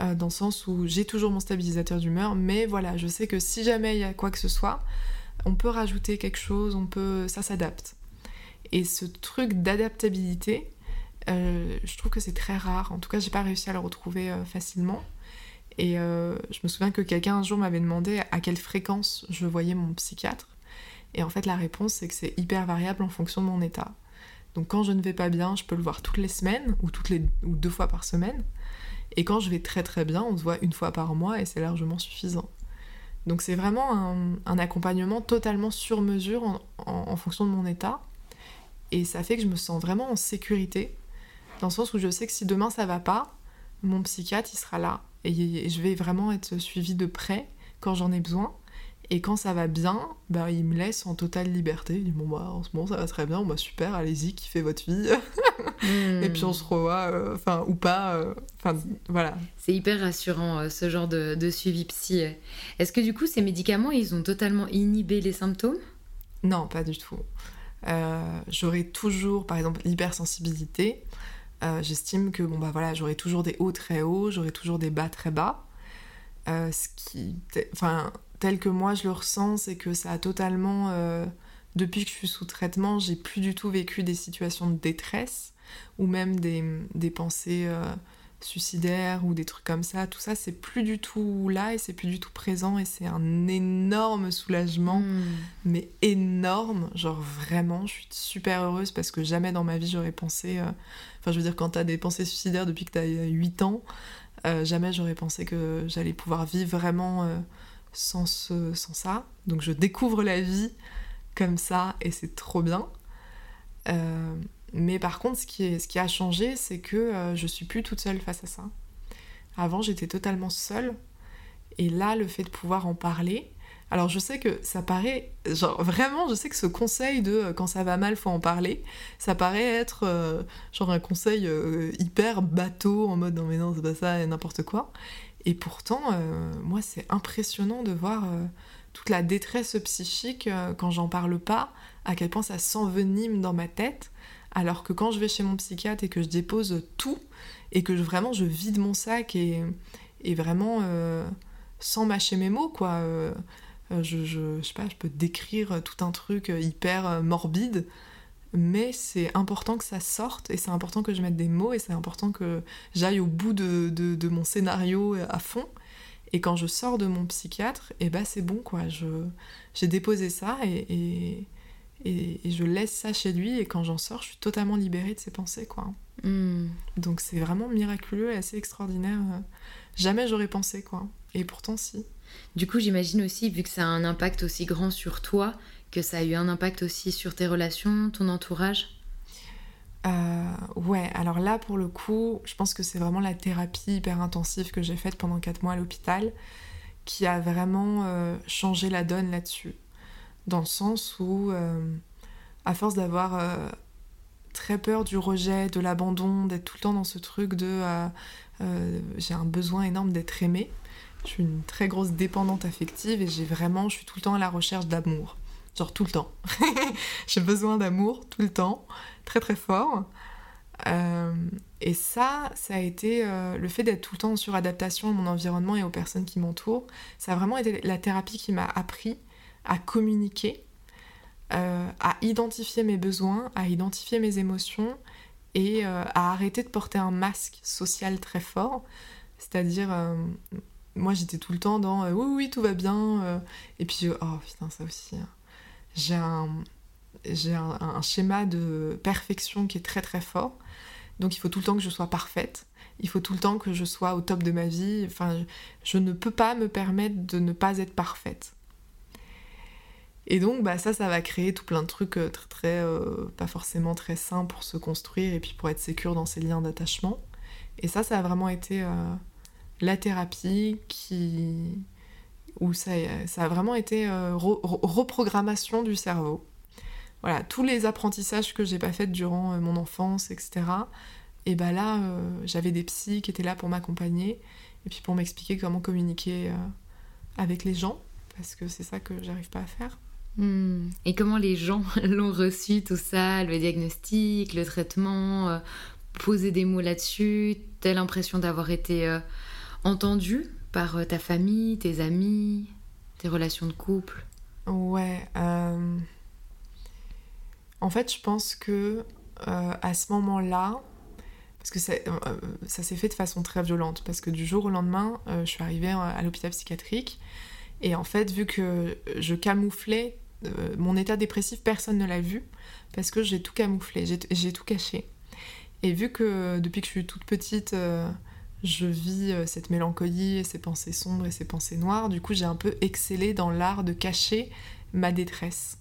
euh, dans le sens où j'ai toujours mon stabilisateur d'humeur, mais voilà, je sais que si jamais il y a quoi que ce soit, on peut rajouter quelque chose, on peut, ça s'adapte. Et ce truc d'adaptabilité, euh, je trouve que c'est très rare. En tout cas, j'ai pas réussi à le retrouver facilement. Et euh, je me souviens que quelqu'un un jour m'avait demandé à quelle fréquence je voyais mon psychiatre. Et en fait, la réponse, c'est que c'est hyper variable en fonction de mon état. Donc quand je ne vais pas bien, je peux le voir toutes les semaines ou, toutes les, ou deux fois par semaine. Et quand je vais très très bien, on se voit une fois par mois et c'est largement suffisant. Donc c'est vraiment un, accompagnement totalement sur mesure en, fonction de mon état. Et ça fait que je me sens vraiment en sécurité, dans le sens où je sais que si demain ça va pas, mon psychiatre il sera là et je vais vraiment être suivie de près quand j'en ai besoin. Et quand ça va bien, bah, il me laisse en totale liberté. Il dit Bon, bah, en ce moment, ça va très bien. Bah, super, allez-y, kiffez votre vie. Et puis, on se revoit, euh, enfin, ou pas. Euh, enfin, voilà. C'est hyper rassurant, euh, ce genre de, de suivi psy. Est-ce que, du coup, ces médicaments, ils ont totalement inhibé les symptômes? Non, pas du tout. J'aurais toujours, par exemple, l'hypersensibilité. Euh, j'estime que bon bah voilà, j'aurai toujours des hauts très hauts, j'aurai toujours des bas très bas. Euh, ce qui, enfin, tel que moi je le ressens, c'est que ça a totalement, euh, depuis que je suis sous traitement, j'ai plus du tout vécu des situations de détresse ou même des, des pensées suicidaires ou des trucs comme ça, tout ça c'est plus du tout là et c'est plus du tout présent et c'est un énorme soulagement, hmm. mais énorme, genre vraiment, je suis super heureuse parce que jamais dans ma vie j'aurais pensé, euh, enfin je veux dire quand t'as des pensées suicidaires depuis que t'as 8 ans, euh, jamais j'aurais pensé que j'allais pouvoir vivre vraiment euh, sans, ce, sans ça, donc je découvre la vie comme ça et c'est trop bien. Mais par contre, ce qui, a changé, c'est que euh, je suis plus toute seule face à ça. Avant, j'étais totalement seule. Et là, le fait de pouvoir en parler. Alors, je sais que ça paraît. Genre, vraiment, je sais que ce conseil de euh, quand ça va mal, faut en parler, ça paraît être euh, genre un conseil hyper bateau, en mode non, mais non, c'est pas ça, n'importe quoi. Et pourtant, moi, c'est impressionnant de voir toute la détresse psychique quand j'en parle pas, à quel point ça s'envenime dans ma tête alors que quand je vais chez mon psychiatre et que je dépose tout, et que vraiment je vide mon sac et, vraiment euh, sans mâcher mes mots, quoi. Euh, euh, je, sais pas, je peux décrire tout un truc hyper morbide, mais c'est important que ça sorte et c'est important que je mette des mots et c'est important que j'aille au bout de, mon scénario à fond. Et quand je sors de mon psychiatre, et eh ben c'est bon quoi. j'ai déposé ça et, je laisse ça chez lui et quand j'en sors, je suis totalement libérée de ses pensées, quoi. Hmm. Donc c'est vraiment miraculeux et assez extraordinaire. Jamais j'aurais pensé, quoi. Et pourtant, si. Du coup, j'imagine aussi, vu que ça a un impact aussi grand sur toi, que ça a eu un impact aussi sur tes relations, ton entourage? Ouais, alors là pour le coup, je pense que c'est vraiment la thérapie hyper intensive que j'ai faite pendant 4 mois à l'hôpital qui a vraiment changé la donne là-dessus. Dans le sens où, à force d'avoir très peur du rejet, de l'abandon, d'être tout le temps dans ce truc de euh, euh, j'ai un besoin énorme d'être aimée. Je suis une très grosse dépendante affective et j'ai vraiment, je suis tout le temps à la recherche d'amour. Genre tout le temps. j'ai besoin d'amour tout le temps, très très fort. Euh, et ça, ça a été le fait d'être tout le temps en suradaptation à mon environnement et aux personnes qui m'entourent. Ça a vraiment été la thérapie qui m'a appris à communiquer euh, à identifier mes besoins, à identifier mes émotions et euh, à arrêter de porter un masque social très fort. C'est-à-dire, euh, moi j'étais tout le temps dans oui, oui, tout va bien. et puis, oh putain, ça aussi. Hein. J'ai un, j'ai un, schéma de perfection qui est très très fort. Donc il faut tout le temps que je sois parfaite. Il faut tout le temps que je sois au top de ma vie. Enfin, je ne peux pas me permettre de ne pas être parfaite. Et donc, bah, ça, ça va créer tout plein de trucs euh, très, euh, pas forcément très sains pour se construire et puis pour être sécure dans ces liens d'attachement. Et ça, ça a vraiment été euh, la thérapie qui. où ça, ça a vraiment été reprogrammation du cerveau. Voilà, tous les apprentissages que j'ai pas faits durant mon enfance, etc. Et bah là, j'avais des psys qui étaient là pour m'accompagner et puis pour m'expliquer comment communiquer avec les gens, parce que c'est ça que j'arrive pas à faire. Hmm. Et comment les gens l'ont reçu, tout ça, le diagnostic, le traitement, euh, poser des mots là-dessus? T'as l'impression d'avoir été euh, entendu par euh, ta famille, tes amis, tes relations de couple? Ouais. En fait, je pense que à ce moment-là, parce que ça s'est fait de façon très violente, parce que du jour au lendemain, je suis arrivée à l'hôpital psychiatrique. Et en fait, vu que je camouflais euh, mon état dépressif, personne ne l'a vu parce que j'ai tout camouflé, j'ai tout caché. Et vu que depuis que je suis toute petite, euh, je vis euh, cette mélancolie et ces pensées sombres et ces pensées noires, du coup j'ai un peu excellé dans l'art de cacher ma détresse.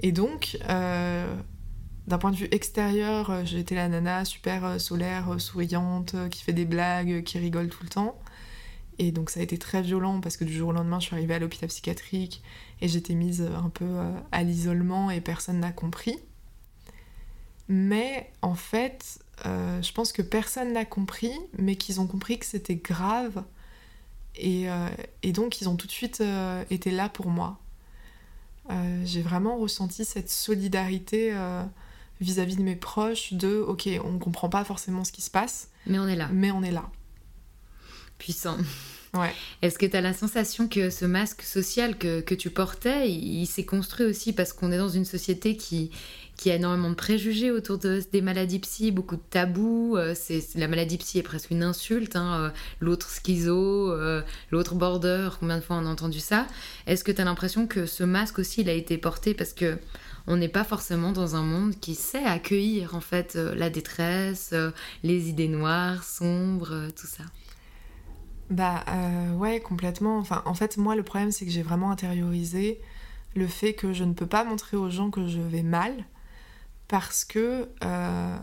Et donc, d'un point de vue extérieur, j'étais la nana super solaire, souriante, qui fait des blagues, qui rigole tout le temps. Et donc ça a été très violent parce que du jour au lendemain, je suis arrivée à l'hôpital psychiatrique et j'étais mise un peu euh, à l'isolement et personne n'a compris. Mais en fait, euh, je pense que personne n'a compris, mais qu'ils ont compris que c'était grave. Et, euh, et, donc ils ont tout de suite été là pour moi. J'ai vraiment ressenti cette solidarité vis-à-vis -vis de mes proches de ok, on ne comprend pas forcément ce qui se passe. Mais on est là. Mais on est là puissant. Est-ce que tu as la sensation que ce masque social que, que tu portais, il, s'est construit aussi parce qu'on est dans une société qui, qui a énormément de préjugés autour de, des maladies psy, beaucoup de tabous. Euh, c'est, la maladie psy est presque une insulte. Hein, euh, l'autre schizo, euh, l'autre border, combien de fois on a entendu ça Est-ce que tu as l'impression que ce masque aussi, il a été porté parce que on n'est pas forcément dans un monde qui sait accueillir en fait la détresse, les idées noires, sombres, tout ça? Bah euh, ouais, complètement. Enfin, en fait, moi, le problème, c'est que j'ai vraiment intériorisé le fait que je ne peux pas montrer aux gens que je vais mal parce que euh,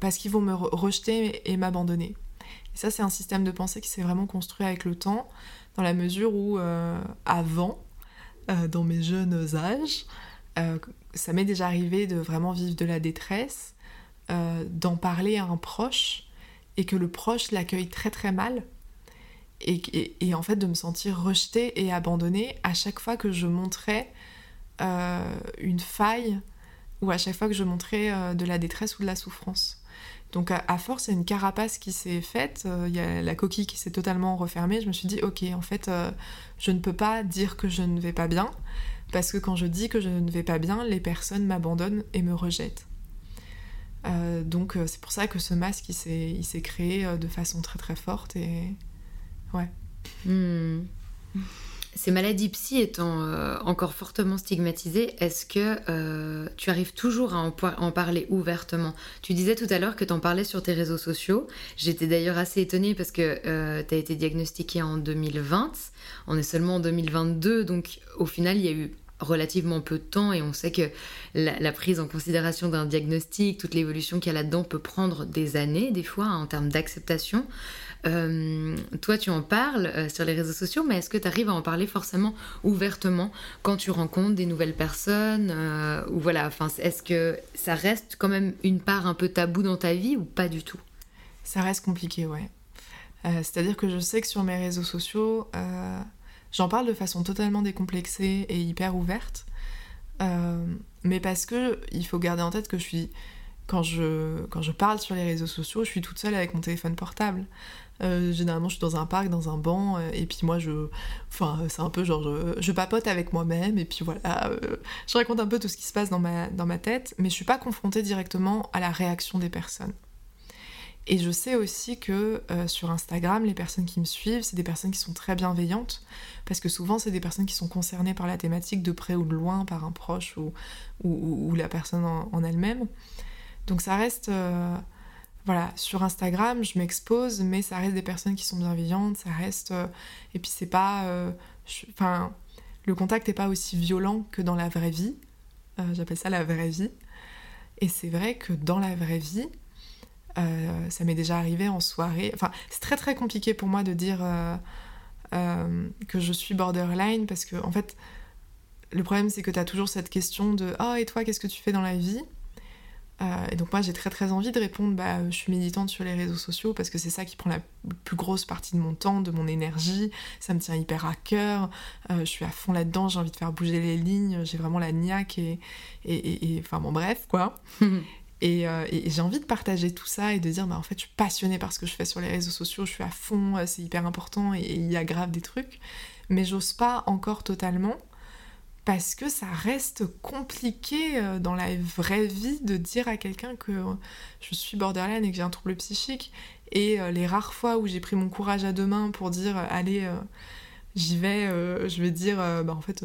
parce qu'ils vont me rejeter et m'abandonner. Et ça, c'est un système de pensée qui s'est vraiment construit avec le temps, dans la mesure où euh, avant, dans mes jeunes âges, ça m'est déjà arrivé de vraiment vivre de la détresse, d'en parler à un proche et que le proche l'accueille très très mal et, en fait de me sentir rejetée et abandonnée à chaque fois que je montrais euh, une faille ou à chaque fois que je montrais euh, de la détresse ou de la souffrance. Donc à, force, il y a une carapace qui s'est faite, euh, il y a la coquille qui s'est totalement refermée. Je me suis dit, ok, en fait, je ne peux pas dire que je ne vais pas bien, parce que quand je dis que je ne vais pas bien, les personnes m'abandonnent et me rejettent. donc c'est pour ça que ce masque, il s'est créé de façon très très forte et, Ouais. Hmm. Ces maladies psy étant euh, encore fortement stigmatisées, est-ce que euh, tu arrives toujours à en, parler ouvertement? Tu disais tout à l'heure que tu en parlais sur tes réseaux sociaux. J'étais d'ailleurs assez étonnée parce que euh, tu as été diagnostiquée en 2020. On est seulement en 2022, donc au final, il y a eu relativement peu de temps et on sait que la, prise en considération d'un diagnostic, toute l'évolution qu'il y a là-dedans peut prendre des années des fois hein, en termes d'acceptation. Euh, toi, tu en parles euh, sur les réseaux sociaux, mais est-ce que tu arrives à en parler forcément ouvertement quand tu rencontres des nouvelles personnes euh, ou voilà, est-ce que ça reste quand même une part un peu tabou dans ta vie ou pas du tout? Ça reste compliqué, ouais. C'est-à-dire que je sais que sur mes réseaux sociaux, j'en parle de façon totalement décomplexée et hyper ouverte, mais parce que il faut garder en tête que je suis quand je, quand je parle sur les réseaux sociaux, je suis toute seule avec mon téléphone portable. Euh, généralement, je suis dans un parc, dans un banc, euh, et puis moi, je. Enfin, c'est un peu genre. Je, papote avec moi-même, et puis voilà. Euh, je raconte un peu tout ce qui se passe dans ma, dans ma tête, mais je suis pas confrontée directement à la réaction des personnes. Et je sais aussi que sur Instagram, les personnes qui me suivent, c'est des personnes qui sont très bienveillantes, parce que souvent, c'est des personnes qui sont concernées par la thématique de près ou de loin, par un proche ou, ou, la personne en elle-même. Donc ça reste... voilà, sur Instagram, je m'expose, mais ça reste des personnes qui sont bienveillantes, ça reste... Euh, et puis pas... Euh, enfin, le contact n'est pas aussi violent que dans la vraie vie. J'appelle ça la vraie vie. Et c'est vrai que dans la vraie vie, ça m'est déjà arrivé en soirée. Enfin, c'est très très compliqué pour moi de dire que je suis borderline parce que, en fait, le problème c'est que tu as toujours cette question de Ah, et toi, qu'est-ce que tu fais dans la vie? Euh, et donc moi j'ai très très envie de répondre, bah, je suis méditante sur les réseaux sociaux parce que c'est ça qui prend la plus grosse partie de mon temps, de mon énergie, ça me tient hyper à cœur, euh, je suis à fond là-dedans, j'ai envie de faire bouger les lignes, j'ai vraiment la niaque et, et, enfin bon bref quoi. Euh, et, j'ai envie de partager tout ça et de dire, bah, en fait, je suis passionnée par ce que je fais sur les réseaux sociaux, je suis à fond, c'est hyper important et il y a grave des trucs. Mais j'ose pas encore totalement parce que ça reste compliqué euh, dans la vraie vie de dire à quelqu'un que je suis borderline et que j'ai un trouble psychique. Et euh, les rares fois où j'ai pris mon courage à deux mains pour dire allez, j'y vais, je vais dire bah en fait.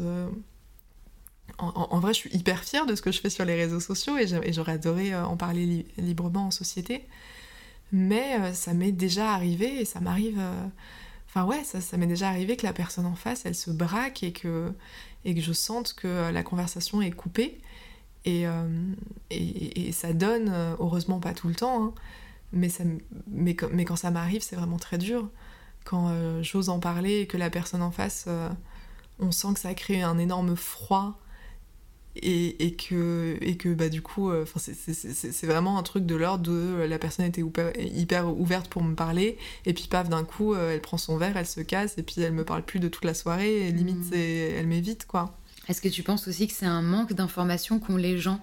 En, vrai, je suis hyper fière de ce que je fais sur les réseaux sociaux et j'aurais adoré en parler librement en société. Mais ça m'est déjà arrivé et ça m'arrive. Enfin, ouais, ça m'est déjà arrivé que la personne en face, elle se braque et que, et que je sente que euh, la conversation est coupée. Et, euh, ça donne, euh, heureusement pas tout le temps, hein, mais, ça, quand ça m'arrive, c'est vraiment très dur. Quand j'ose en parler et que la personne en face, on sent que ça crée un énorme froid et, et, que, et que bah, du coup, euh, c'est vraiment un truc de l'ordre de euh, la personne était hyper, ouverte pour me parler, et puis paf, d'un coup, euh, elle prend son verre, elle se casse, et puis elle me parle plus de toute la soirée, et limite, mmh. elle m'évite, quoi. Est-ce que tu penses aussi que c'est un manque d'informations qu'ont les gens?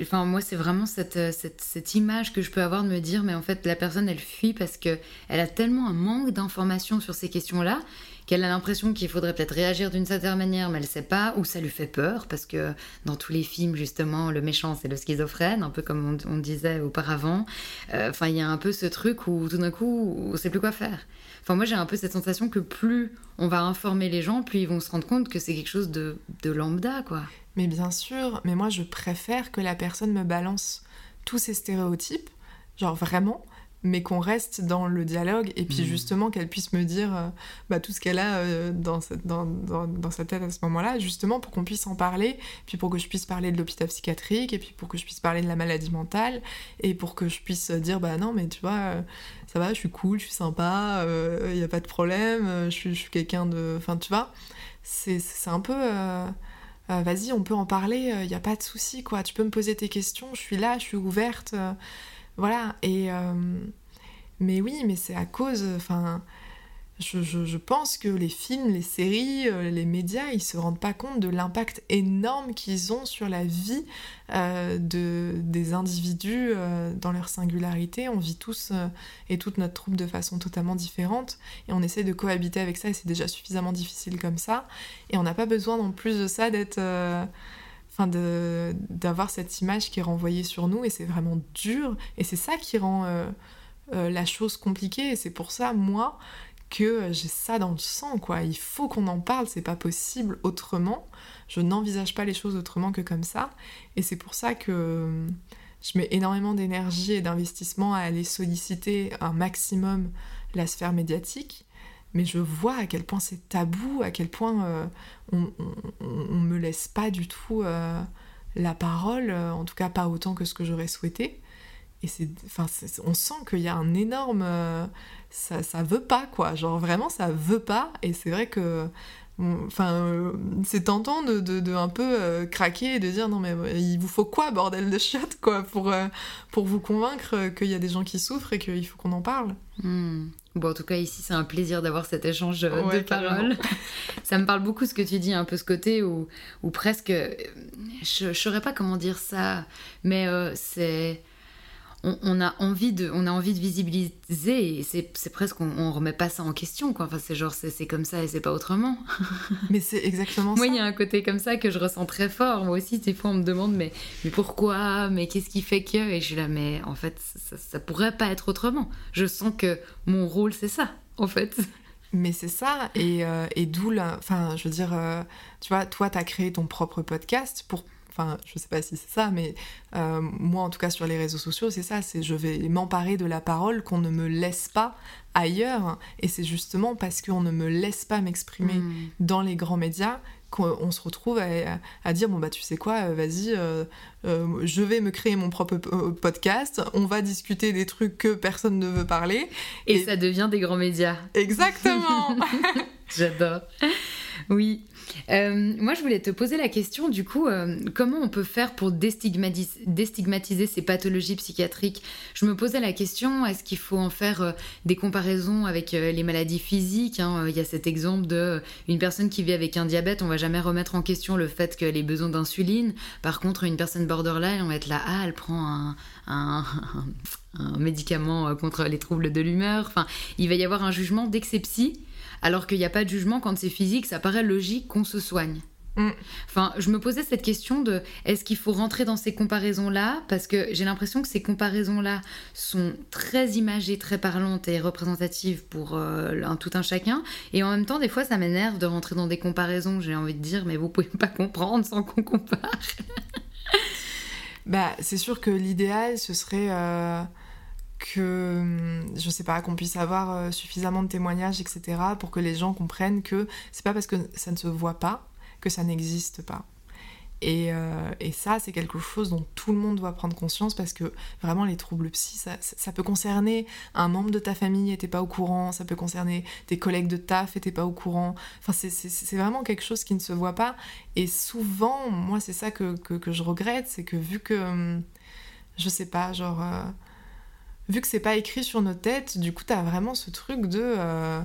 Enfin, moi, c'est vraiment cette, cette, cette, image que je peux avoir de me dire, mais en fait, la personne, elle fuit parce qu'elle a tellement un manque d'informations sur ces questions-là qu'elle a l'impression qu'il faudrait peut-être réagir d'une certaine manière, mais elle sait pas, ou ça lui fait peur, parce que dans tous les films, justement, le méchant, c'est le schizophrène, un peu comme on, disait auparavant. Euh, enfin, il y a un peu ce truc où tout d'un coup, on sait plus quoi faire. Enfin, moi, j'ai un peu cette sensation que plus on va informer les gens, plus ils vont se rendre compte que c'est quelque chose de, de lambda, quoi. Mais bien sûr, mais moi, je préfère que la personne me balance tous ces stéréotypes, genre vraiment, mais qu'on reste dans le dialogue et puis mm. justement qu'elle puisse me dire euh, bah, tout ce qu'elle a euh, dans, dans, dans, sa tête à ce moment-là, justement pour qu'on puisse en parler, puis pour que je puisse parler de l'hôpital psychiatrique, et puis pour que je puisse parler de la maladie mentale, et pour que je puisse dire bah non mais tu vois, euh, ça va, je suis cool, je suis sympa, il n'y a pas de problème, je suis, je suis quelqu'un de... Enfin tu vois, c'est un peu... Vas-y, on peut en parler, il n'y a pas de souci, quoi. Tu peux me poser tes questions, je suis là, je suis ouverte. Voilà, et. Euh, mais oui, mais c'est à cause. Enfin. Je, pense que les films, les séries, euh, les médias, ils se rendent pas compte de l'impact énorme qu'ils ont sur la vie euh, de, des individus dans leur singularité. On vit tous et toute notre troupe de façon totalement différente et on essaie de cohabiter avec ça et c'est déjà suffisamment difficile comme ça. Et on n'a pas besoin en plus de ça d'être enfin d'avoir cette image qui est renvoyée sur nous et c'est vraiment dur et c'est ça qui rend euh, euh, la chose compliquée et c'est pour ça moi que j'ai ça dans le sang quoi. Il faut qu'on en parle c'est pas possible autrement. Je n'envisage pas les choses autrement que comme ça et c'est pour ça que je mets énormément d'énergie et d'investissement à aller solliciter un maximum la sphère médiatique mais je vois à quel point c'est tabou, à quel point on, on, me laisse pas du tout la parole, en tout cas pas autant que ce que j'aurais souhaité. Et c'est, enfin, on sent qu'il y a un énorme, ça, ça veut pas quoi, genre vraiment ça veut pas. Et c'est vrai que Enfin, euh, c'est tentant de, de, un peu euh, craquer et de dire non mais il vous faut quoi bordel de chiottes quoi pour, euh, pour vous convaincre qu'il y a des gens qui souffrent et qu'il faut qu'on en parle? Hmm. Bon en tout cas ici c'est un plaisir d'avoir cet échange de paroles. ça me parle beaucoup ce que tu dis, un peu ce côté où, où presque, je, ne saurais pas comment dire ça, mais c'est on, a envie de, on a envie de visibiliser et c'est presque, on, on, remet pas ça en question, quoi. Enfin, c'est genre, c'est comme ça et c'est pas autrement. mais c'est exactement ça. Moi, il y a un côté comme ça que je ressens très fort. Moi aussi, des fois, on me demande, mais, mais pourquoi? Mais qu'est-ce qui fait que? Et je suis là, mais en fait, ça, ça pourrait pas être autrement. Je sens que mon rôle, c'est ça, en fait. Mais c'est ça, et, euh, et d'où la. Enfin, je veux dire, euh, tu vois, toi, tu as créé ton propre podcast pour Enfin, je sais pas si c'est ça, mais euh, moi, en tout cas, sur les réseaux sociaux, c'est ça. C'est je vais m'emparer de la parole qu'on ne me laisse pas ailleurs. Et c'est justement parce qu'on ne me laisse pas m'exprimer hmm. dans les grands médias qu'on se retrouve à, dire bon bah tu sais quoi euh, vas-y euh, je vais me créer mon propre podcast on va discuter des trucs que personne ne veut parler et, et... ça devient des grands médias exactement j'adore oui euh, moi, je voulais te poser la question, du coup, euh, comment on peut faire pour déstigmatiser, ces pathologies psychiatriques? Je me posais la question, est-ce qu'il faut en faire euh, des comparaisons avec les maladies physiques hein? Il y a cet exemple de une personne qui vit avec un diabète, on va jamais remettre en question le fait qu'elle ait besoin d'insuline. Par contre, une personne borderline, on va être là, ah, elle prend un, médicament contre les troubles de l'humeur. Enfin, il va y avoir un jugement psy alors qu'il n'y a pas de jugement quand c'est physique, ça paraît logique qu'on se soigne. Mm. Enfin, je me posais cette question de est-ce qu'il faut rentrer dans ces comparaisons-là? Parce que j'ai l'impression que ces comparaisons-là sont très imagées, très parlantes et représentatives pour euh, un, tout un chacun. Et en même temps, des fois, ça m'énerve de rentrer dans des comparaisons. J'ai envie de dire, mais vous pouvez pas comprendre sans qu'on compare. bah, c'est sûr que l'idéal, ce serait. Euh, que, hum, je sais pas, qu'on puisse avoir euh, suffisamment de témoignages, etc., pour que les gens comprennent que c'est pas parce que ça ne se voit pas que ça n'existe pas. Et, euh, et ça, c'est quelque chose dont tout le monde doit prendre conscience parce que vraiment, les troubles psy, ça, peut concerner un membre de ta famille et t'es pas au courant, ça peut concerner tes collègues de taf et t'es pas au courant. Enfin, c'est vraiment quelque chose qui ne se voit pas. Et souvent, moi, c'est ça que, que, que, je regrette, c'est que vu que, hum, je sais pas, genre. Euh, vu que c'est pas écrit sur nos têtes, du coup, t'as vraiment ce truc de euh,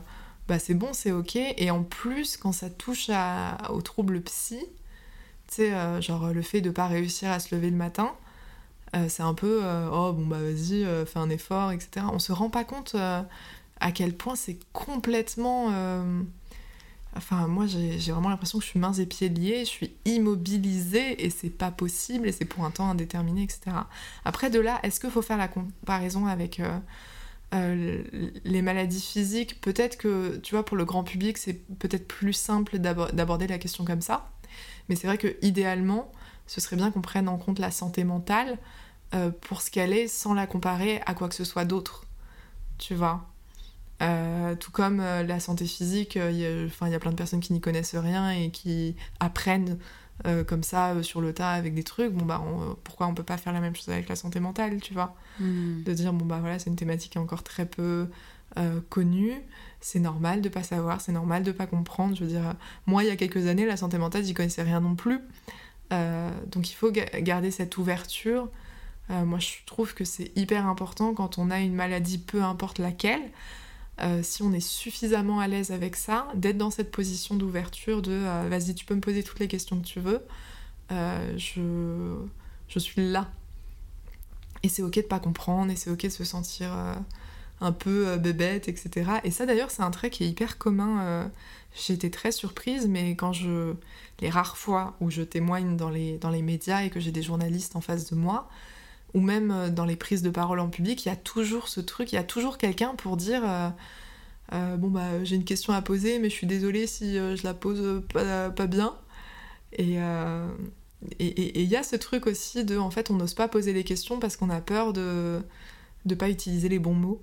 bah c'est bon, c'est ok. Et en plus, quand ça touche à, aux troubles psy, tu sais, euh, genre le fait de pas réussir à se lever le matin, euh, c'est un peu oh bon bah vas-y, fais un effort, etc. On se rend pas compte à quel point c'est complètement Enfin, moi, j'ai vraiment l'impression que je suis mains et pieds liés, je suis immobilisée et c'est pas possible et c'est pour un temps indéterminé, etc. Après, de là, est-ce qu'il faut faire la comparaison avec euh, euh, les maladies physiques? Peut-être que, tu vois, pour le grand public, c'est peut-être plus simple d'aborder la question comme ça. Mais c'est vrai que idéalement, ce serait bien qu'on prenne en compte la santé mentale euh, pour ce qu'elle est sans la comparer à quoi que ce soit d'autre. Tu vois? Euh, tout comme euh, la santé physique, euh, il y, a plein de personnes qui n'y connaissent rien et qui apprennent comme ça sur le tas avec des trucs. Bon bah pourquoi on peut pas faire la même chose avec la santé mentale, tu vois? Hmm. De dire bon bah voilà c'est une thématique qui est encore très peu connue, c'est normal de pas savoir, c'est normal de pas comprendre. Je veux dire moi il y a quelques années la santé mentale j'y connaissais rien non plus, donc il faut garder cette ouverture. moi je trouve que c'est hyper important quand on a une maladie peu importe laquelle. Euh, si on est suffisamment à l'aise avec ça, d'être dans cette position d'ouverture de euh, vas-y, tu peux me poser toutes les questions que tu veux, euh, je, je suis là. Et c'est ok de pas comprendre, et c'est ok de se sentir un peu bébête, etc. Et ça d'ailleurs, c'est un trait qui est hyper commun. Été très surprise, mais quand je. Les rares fois où je témoigne dans les, dans les médias et que j'ai des journalistes en face de moi, ou même euh, dans les prises de parole en public, il y a toujours ce truc, il y a toujours quelqu'un pour dire euh, euh, bon bah j'ai une question à poser, mais je suis désolée si je la pose pas, bien. Et il y a ce truc aussi de en fait on n'ose pas poser les questions parce qu'on a peur de ne pas utiliser les bons mots.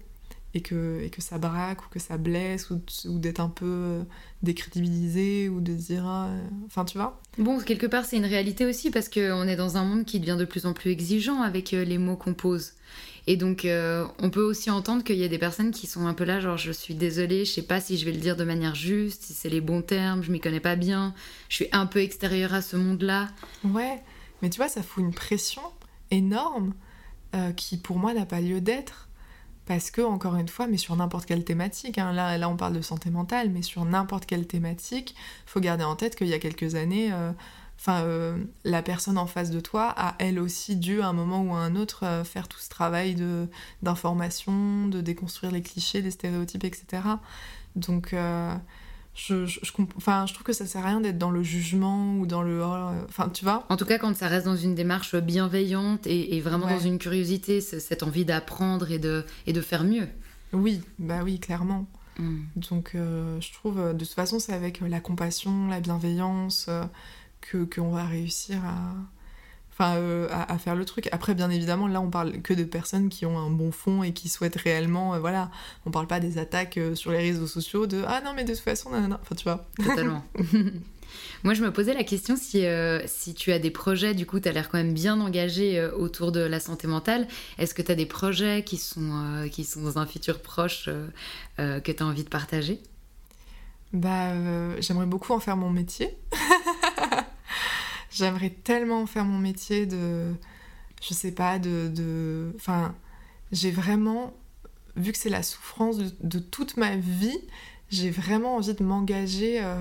Et que, et que ça braque ou que ça blesse ou, ou d'être un peu décrédibilisé ou de dire ah, enfin tu vois bon quelque part c'est une réalité aussi parce qu'on est dans un monde qui devient de plus en plus exigeant avec les mots qu'on pose et donc, euh, on peut aussi entendre qu'il y a des personnes qui sont un peu là, genre, je suis désolée, je sais pas si je vais le dire de manière juste, si c'est les bons termes, je m'y connais pas bien, je suis un peu extérieure à ce monde-là. Ouais, mais tu vois, ça fout une pression énorme euh, qui, pour moi, n'a pas lieu d'être. Parce que, encore une fois, mais sur n'importe quelle thématique, hein, là, là on parle de santé mentale, mais sur n'importe quelle thématique, faut garder en tête qu'il y a quelques années, euh, euh, la personne en face de toi a elle aussi dû à un moment ou à un autre euh, faire tout ce travail d'information, de déconstruire les clichés, les stéréotypes, etc. Donc, euh, je, je, enfin, je trouve que ça sert à rien d'être dans le jugement ou dans le, oh, enfin, tu vois. En tout cas, quand ça reste dans une démarche bienveillante et, vraiment dans une curiosité, cette envie d'apprendre et de et de faire mieux. Oui, bah oui, clairement. Mm. Donc, je trouve, de toute façon, c'est avec la compassion, la bienveillance qu'on va réussir à, enfin, euh, à, faire le truc. Après, bien évidemment, là, on parle que de personnes qui ont un bon fond et qui souhaitent réellement, euh, voilà, on parle pas des attaques euh, sur les réseaux sociaux de ah non, mais de toute façon, non enfin, tu vois. Totalement. Moi, je me posais la question si, si tu as des projets, du coup, tu as l'air quand même bien engagé autour de la santé mentale. Est-ce que tu as des projets qui sont, qui sont dans un futur proche que tu as envie de partager? Bah, j'aimerais beaucoup en faire mon métier. J'aimerais tellement faire mon métier de. Je sais pas, de. Enfin, j'ai vraiment. Vu que c'est la souffrance de, toute ma vie, j'ai vraiment envie de m'engager euh,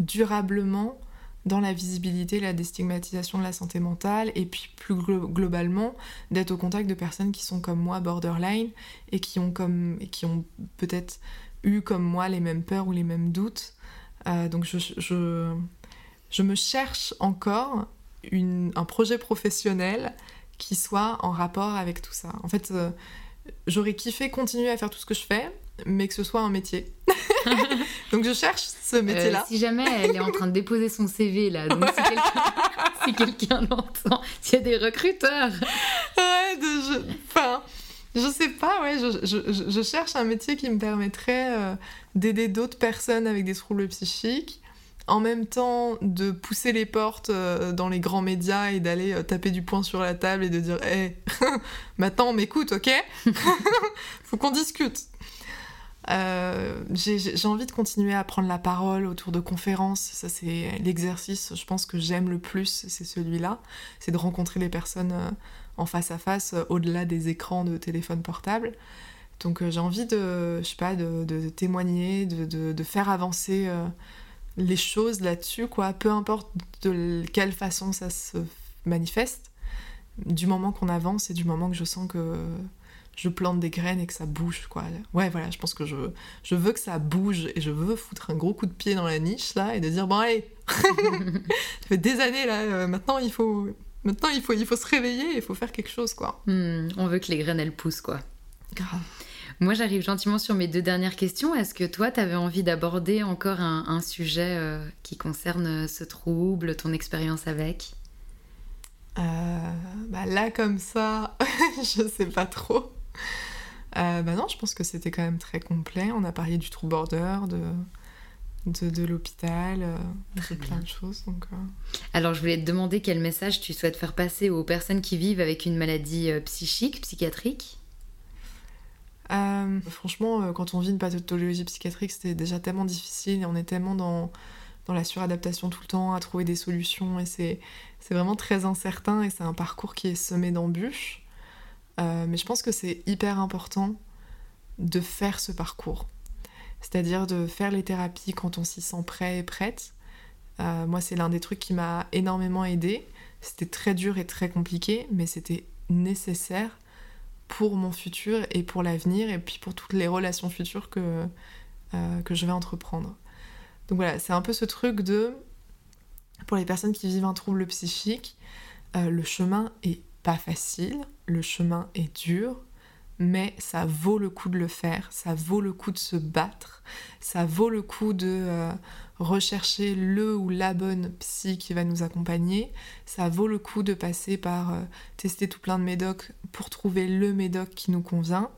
durablement dans la visibilité, la déstigmatisation de la santé mentale, et puis plus globalement, d'être au contact de personnes qui sont comme moi borderline et qui ont, ont peut-être eu comme moi les mêmes peurs ou les mêmes doutes. Euh, donc je, je me cherche encore un projet professionnel qui soit en rapport avec tout ça. En fait, euh, j'aurais kiffé continuer à faire tout ce que je fais, mais que ce soit un métier. donc je cherche ce métier-là. Euh, si jamais elle est en train de déposer son CV là, donc si quelqu'un l'entend, s'il y a des recruteurs. Ouais, de, je, enfin, je sais pas, ouais, je, cherche un métier qui me permettrait euh, d'aider d'autres personnes avec des troubles psychiques en même temps de pousser les portes euh, dans les grands médias et d'aller euh, taper du poing sur la table et de dire hé, maintenant on m'écoute, ok? Faut qu'on discute. Euh, j'ai envie de continuer à prendre la parole autour de conférences. Ça, c'est l'exercice, je pense, que j'aime le plus, c'est celui-là. C'est de rencontrer les personnes en face à face, au-delà des écrans de téléphone portable. Donc j'ai envie de, je sais pas, de, témoigner, de, faire avancer les choses là-dessus, quoi, peu importe de quelle façon ça se manifeste, du moment qu'on avance et du moment que je sens que je plante des graines et que ça bouge, quoi. Ouais, voilà, je pense que je, je veux que ça bouge et je veux foutre un gros coup de pied dans la niche, là, et de dire, bon, allez, ça fait des années, là, euh, maintenant, il faut... Maintenant, il faut, il faut se réveiller, il faut faire quelque chose, quoi. Hmm, on veut que les graines, elles poussent, quoi. Grave. Moi, j'arrive gentiment sur mes deux dernières questions. Est-ce que toi, tu avais envie d'aborder encore un, sujet euh, qui concerne ce trouble, ton expérience avec? Euh, bah Là, comme ça, je sais pas trop. Euh, bah non, je pense que c'était quand même très complet. On a parlé du trou border, de, de, de l'hôpital, de plein de choses. Donc, Alors, je voulais te demander quel message tu souhaites faire passer aux personnes qui vivent avec une maladie psychique, psychiatrique? Euh, franchement, euh, quand on vit une pathologie psychiatrique, c'est déjà tellement difficile et on est tellement dans, dans la suradaptation tout le temps, à trouver des solutions et c'est vraiment très incertain et c'est un parcours qui est semé d'embûches. Euh, mais je pense que c'est hyper important de faire ce parcours. C'est-à-dire de faire les thérapies quand on s'y sent prêt et prête. moi, c'est l'un des trucs qui m'a énormément aidé. C'était très dur et très compliqué, mais c'était nécessaire pour mon futur et pour l'avenir et puis pour toutes les relations futures que, euh, que je vais entreprendre. Donc voilà, c'est un peu ce truc de, pour les personnes qui vivent un trouble psychique, euh, le chemin est pas facile, le chemin est dur, mais ça vaut le coup de le faire, ça vaut le coup de se battre, ça vaut le coup de euh, rechercher le ou la bonne psy qui va nous accompagner, ça vaut le coup de passer par euh, tester tout plein de médocs pour trouver le médoc qui nous convient.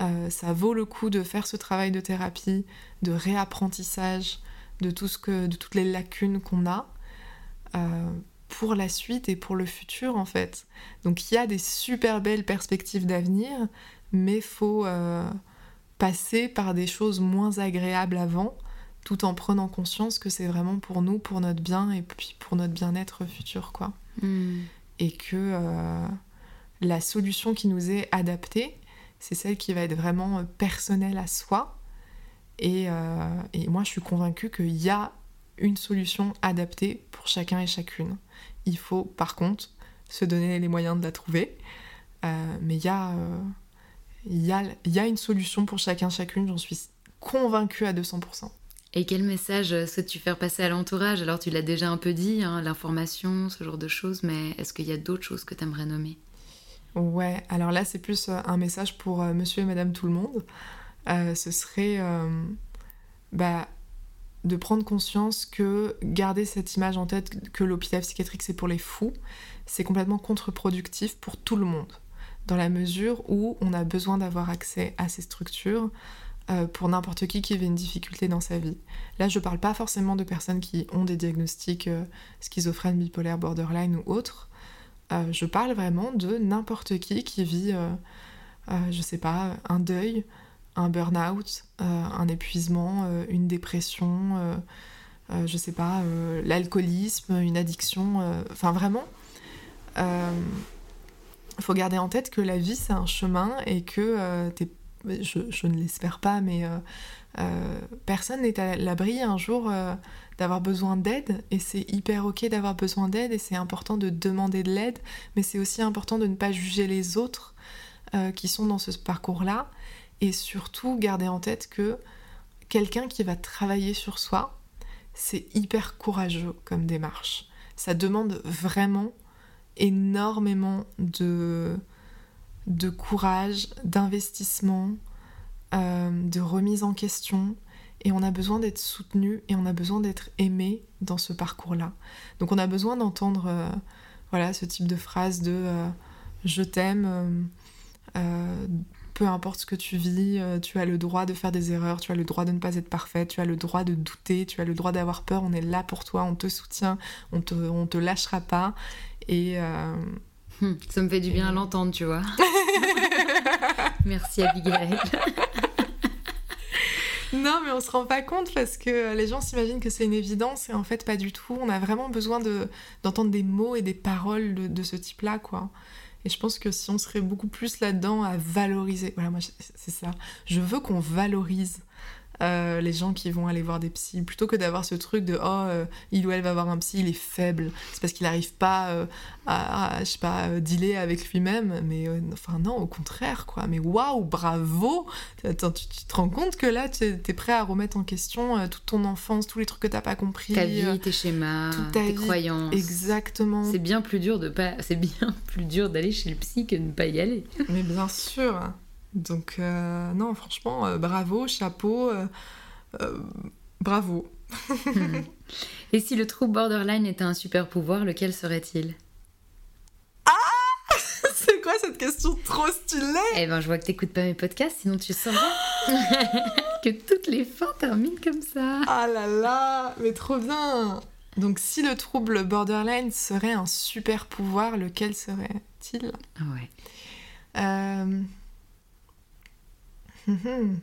euh, ça vaut le coup de faire ce travail de thérapie, de réapprentissage de, tout ce que, de toutes les lacunes qu'on a euh, pour la suite et pour le futur en fait. Donc il y a des super belles perspectives d'avenir, mais faut passer par des choses moins agréables avant, tout en prenant conscience que c'est vraiment pour nous, pour notre bien et puis pour notre bien-être futur quoi. Hmm. Et que la solution qui nous est adaptée, c'est celle qui va être vraiment euh, personnelle à soi. Euh, et, moi, je suis convaincue qu'il y a une solution adaptée pour chacun et chacune. Il faut, par contre, se donner les moyens de la trouver. Euh, mais il y, a, y a une solution pour chacun, chacune, j'en suis convaincue à 200%. Et quel message souhaites-tu faire passer à l'entourage? Alors tu l'as déjà un peu dit, hein, l'information, ce genre de choses, mais est-ce qu'il y a d'autres choses que tu aimerais nommer? Ouais, alors là c'est plus euh, un message pour euh, monsieur et madame tout le monde. Euh, ce serait bah, de prendre conscience que garder cette image en tête que l'hôpital psychiatrique c'est pour les fous, c'est complètement contre-productif pour tout le monde. Dans la mesure où on a besoin d'avoir accès à ces structures pour n'importe qui qui vit une difficulté dans sa vie. Là, je parle pas forcément de personnes qui ont des diagnostics schizophrènes, bipolaires, borderline ou autres. Euh, je parle vraiment de n'importe qui qui vit, euh, euh, je sais pas, un deuil, un burn-out, un épuisement, une dépression, je sais pas, l'alcoolisme, une addiction. Enfin, vraiment, il faut garder en tête que la vie, c'est un chemin et que je, ne l'espère pas, mais personne n'est à l'abri un jour d'avoir besoin d'aide. Et c'est hyper ok d'avoir besoin d'aide et c'est important de demander de l'aide mais c'est aussi important de ne pas juger les autres euh, qui sont dans ce parcours-là. Et surtout garder en tête que quelqu'un qui va travailler sur soi c'est hyper courageux comme démarche. Ça demande vraiment énormément de, de courage, d'investissement, euh, de remise en question, et on a besoin d'être soutenu et on a besoin d'être aimé dans ce parcours-là. Donc on a besoin d'entendre euh, voilà ce type de phrase de euh, je t'aime, peu importe ce que tu vis, tu as le droit de faire des erreurs, tu as le droit de ne pas être parfaite, tu as le droit de douter, tu as le droit d'avoir peur, on est là pour toi, on te soutient, on te, on te lâchera pas. Et ça me fait du bien à l'entendre, tu vois. Merci Abigail. Non, mais on se rend pas compte parce que les gens s'imaginent que c'est une évidence et en fait pas du tout. On a vraiment besoin de, d'entendre des mots et des paroles de, de ce type-là, quoi. Et je pense que si on serait beaucoup plus là-dedans à valoriser, voilà, moi c'est ça. Je veux qu'on valorise euh, les gens qui vont aller voir des psys, plutôt que d'avoir ce truc de oh euh, il ou elle va voir un psy, il est faible, c'est parce qu'il n'arrive pas euh, à, je sais pas dealer avec lui-même, mais enfin non au contraire quoi, mais waouh bravo, Attends, tu, te rends compte que là tu es, prêt à remettre en question toute ton enfance, tous les trucs que t'as pas compris, ta vie, tes schémas, tes croyances, exactement. C'est bien plus dur de pas, c'est bien plus dur d'aller chez le psy que de ne pas y aller. mais bien sûr. Donc euh, non, franchement, euh, bravo, chapeau, euh, bravo. Et si le trouble borderline était un super pouvoir, lequel serait-il? Ah C'est quoi cette question trop stylée? Eh ben, je vois que t'écoutes pas mes podcasts, sinon tu saurais que toutes les fins terminent comme ça. Ah là là, mais trop bien Donc si le trouble borderline serait un super pouvoir, lequel serait-il? Ah Ouais. Mhm.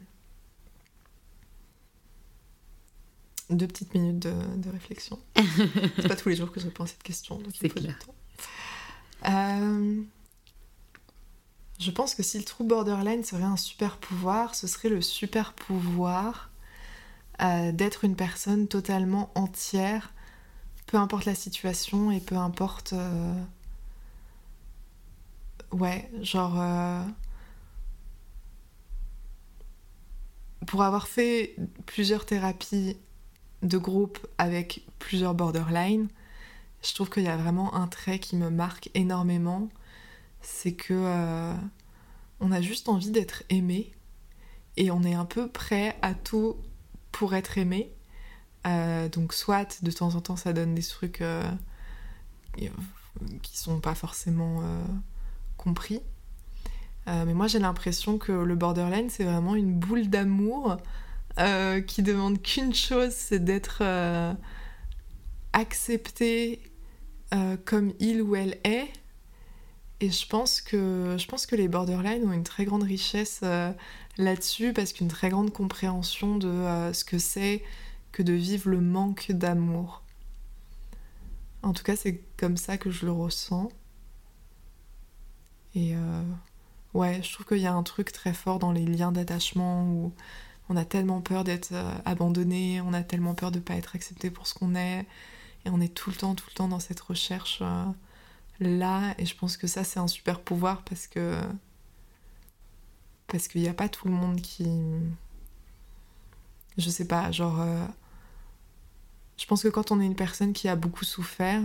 Deux petites minutes de, réflexion. C'est pas tous les jours que je réponds à cette question, donc il faut du temps. Euh, je pense que si le trou borderline serait un super pouvoir, ce serait le super pouvoir euh, d'être une personne totalement entière, peu importe la situation et peu importe. Euh, ouais, genre pour avoir fait plusieurs thérapies de groupe avec plusieurs borderline, je trouve qu'il y a vraiment un trait qui me marque énormément, c'est que euh, on a juste envie d'être aimé et on est un peu prêt à tout pour être aimé. Euh, donc soit de temps en temps ça donne des trucs euh, qui sont pas forcément compris, Euh, mais moi, j'ai l'impression que le borderline, c'est vraiment une boule d'amour euh, qui demande qu'une chose, c'est d'être euh, accepté comme il ou elle est. Et je pense que, je pense que les borderline ont une très grande richesse là-dessus parce qu'une très grande compréhension de ce que c'est que de vivre le manque d'amour. En tout cas, c'est comme ça que je le ressens. Et euh, ouais, je trouve qu'il y a un truc très fort dans les liens d'attachement où on a tellement peur d'être euh, abandonné, on a tellement peur de ne pas être accepté pour ce qu'on est, et on est tout le temps, tout le temps dans cette recherche euh, là. Et je pense que ça, c'est un super pouvoir parce que parce qu'il n'y a pas tout le monde qui, je sais pas, genre je pense que quand on est une personne qui a beaucoup souffert,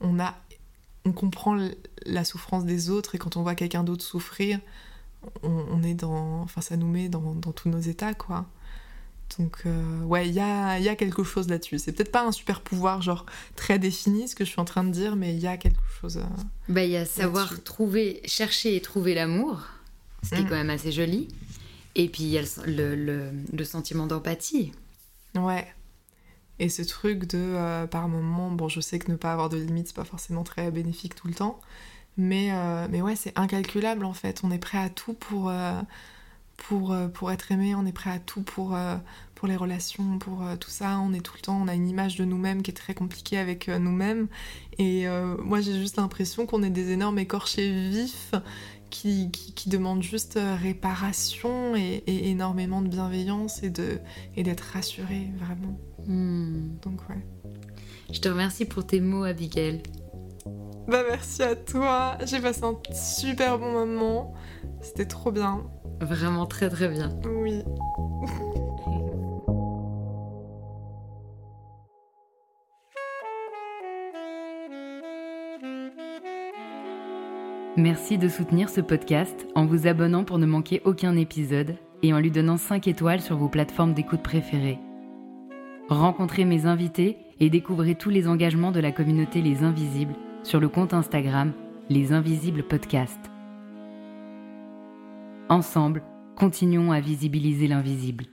on, a, on comprend la souffrance des autres et quand on voit quelqu'un d'autre souffrir, on, est dans. Enfin, ça nous met dans, tous nos états, quoi. Donc, euh, ouais, il y a, y a, quelque chose là-dessus. C'est peut-être pas un super pouvoir, genre très défini, ce que je suis en train de dire, mais il y a quelque chose. Euh, bah, il y a savoir trouver, chercher et trouver l'amour, ce qui est mm. quand même assez joli. Et puis, il y a le, le, le sentiment d'empathie. Ouais. Et ce truc de, euh, par moment, bon, je sais que ne pas avoir de limites, c'est pas forcément très bénéfique tout le temps, mais, euh, mais ouais, c'est incalculable en fait. On est prêt à tout pour, euh, pour, pour être aimé, on est prêt à tout pour, pour les relations, pour tout ça. On est tout le temps, on a une image de nous-mêmes qui est très compliquée avec nous-mêmes. Et moi, j'ai juste l'impression qu'on est des énormes écorchés vifs qui, qui, demandent juste réparation et, et, énormément de bienveillance et d'être et rassurés, vraiment. Hmm. Donc ouais. Je te remercie pour tes mots, Abigail. Bah merci à toi. J'ai passé un super bon moment. C'était trop bien. Vraiment très très bien. Oui. Merci de soutenir ce podcast en vous abonnant pour ne manquer aucun épisode et en lui donnant 5 étoiles sur vos plateformes d'écoute préférées. Rencontrez mes invités et découvrez tous les engagements de la communauté Les Invisibles sur le compte Instagram Les Invisibles Podcast. Ensemble, continuons à visibiliser l'invisible.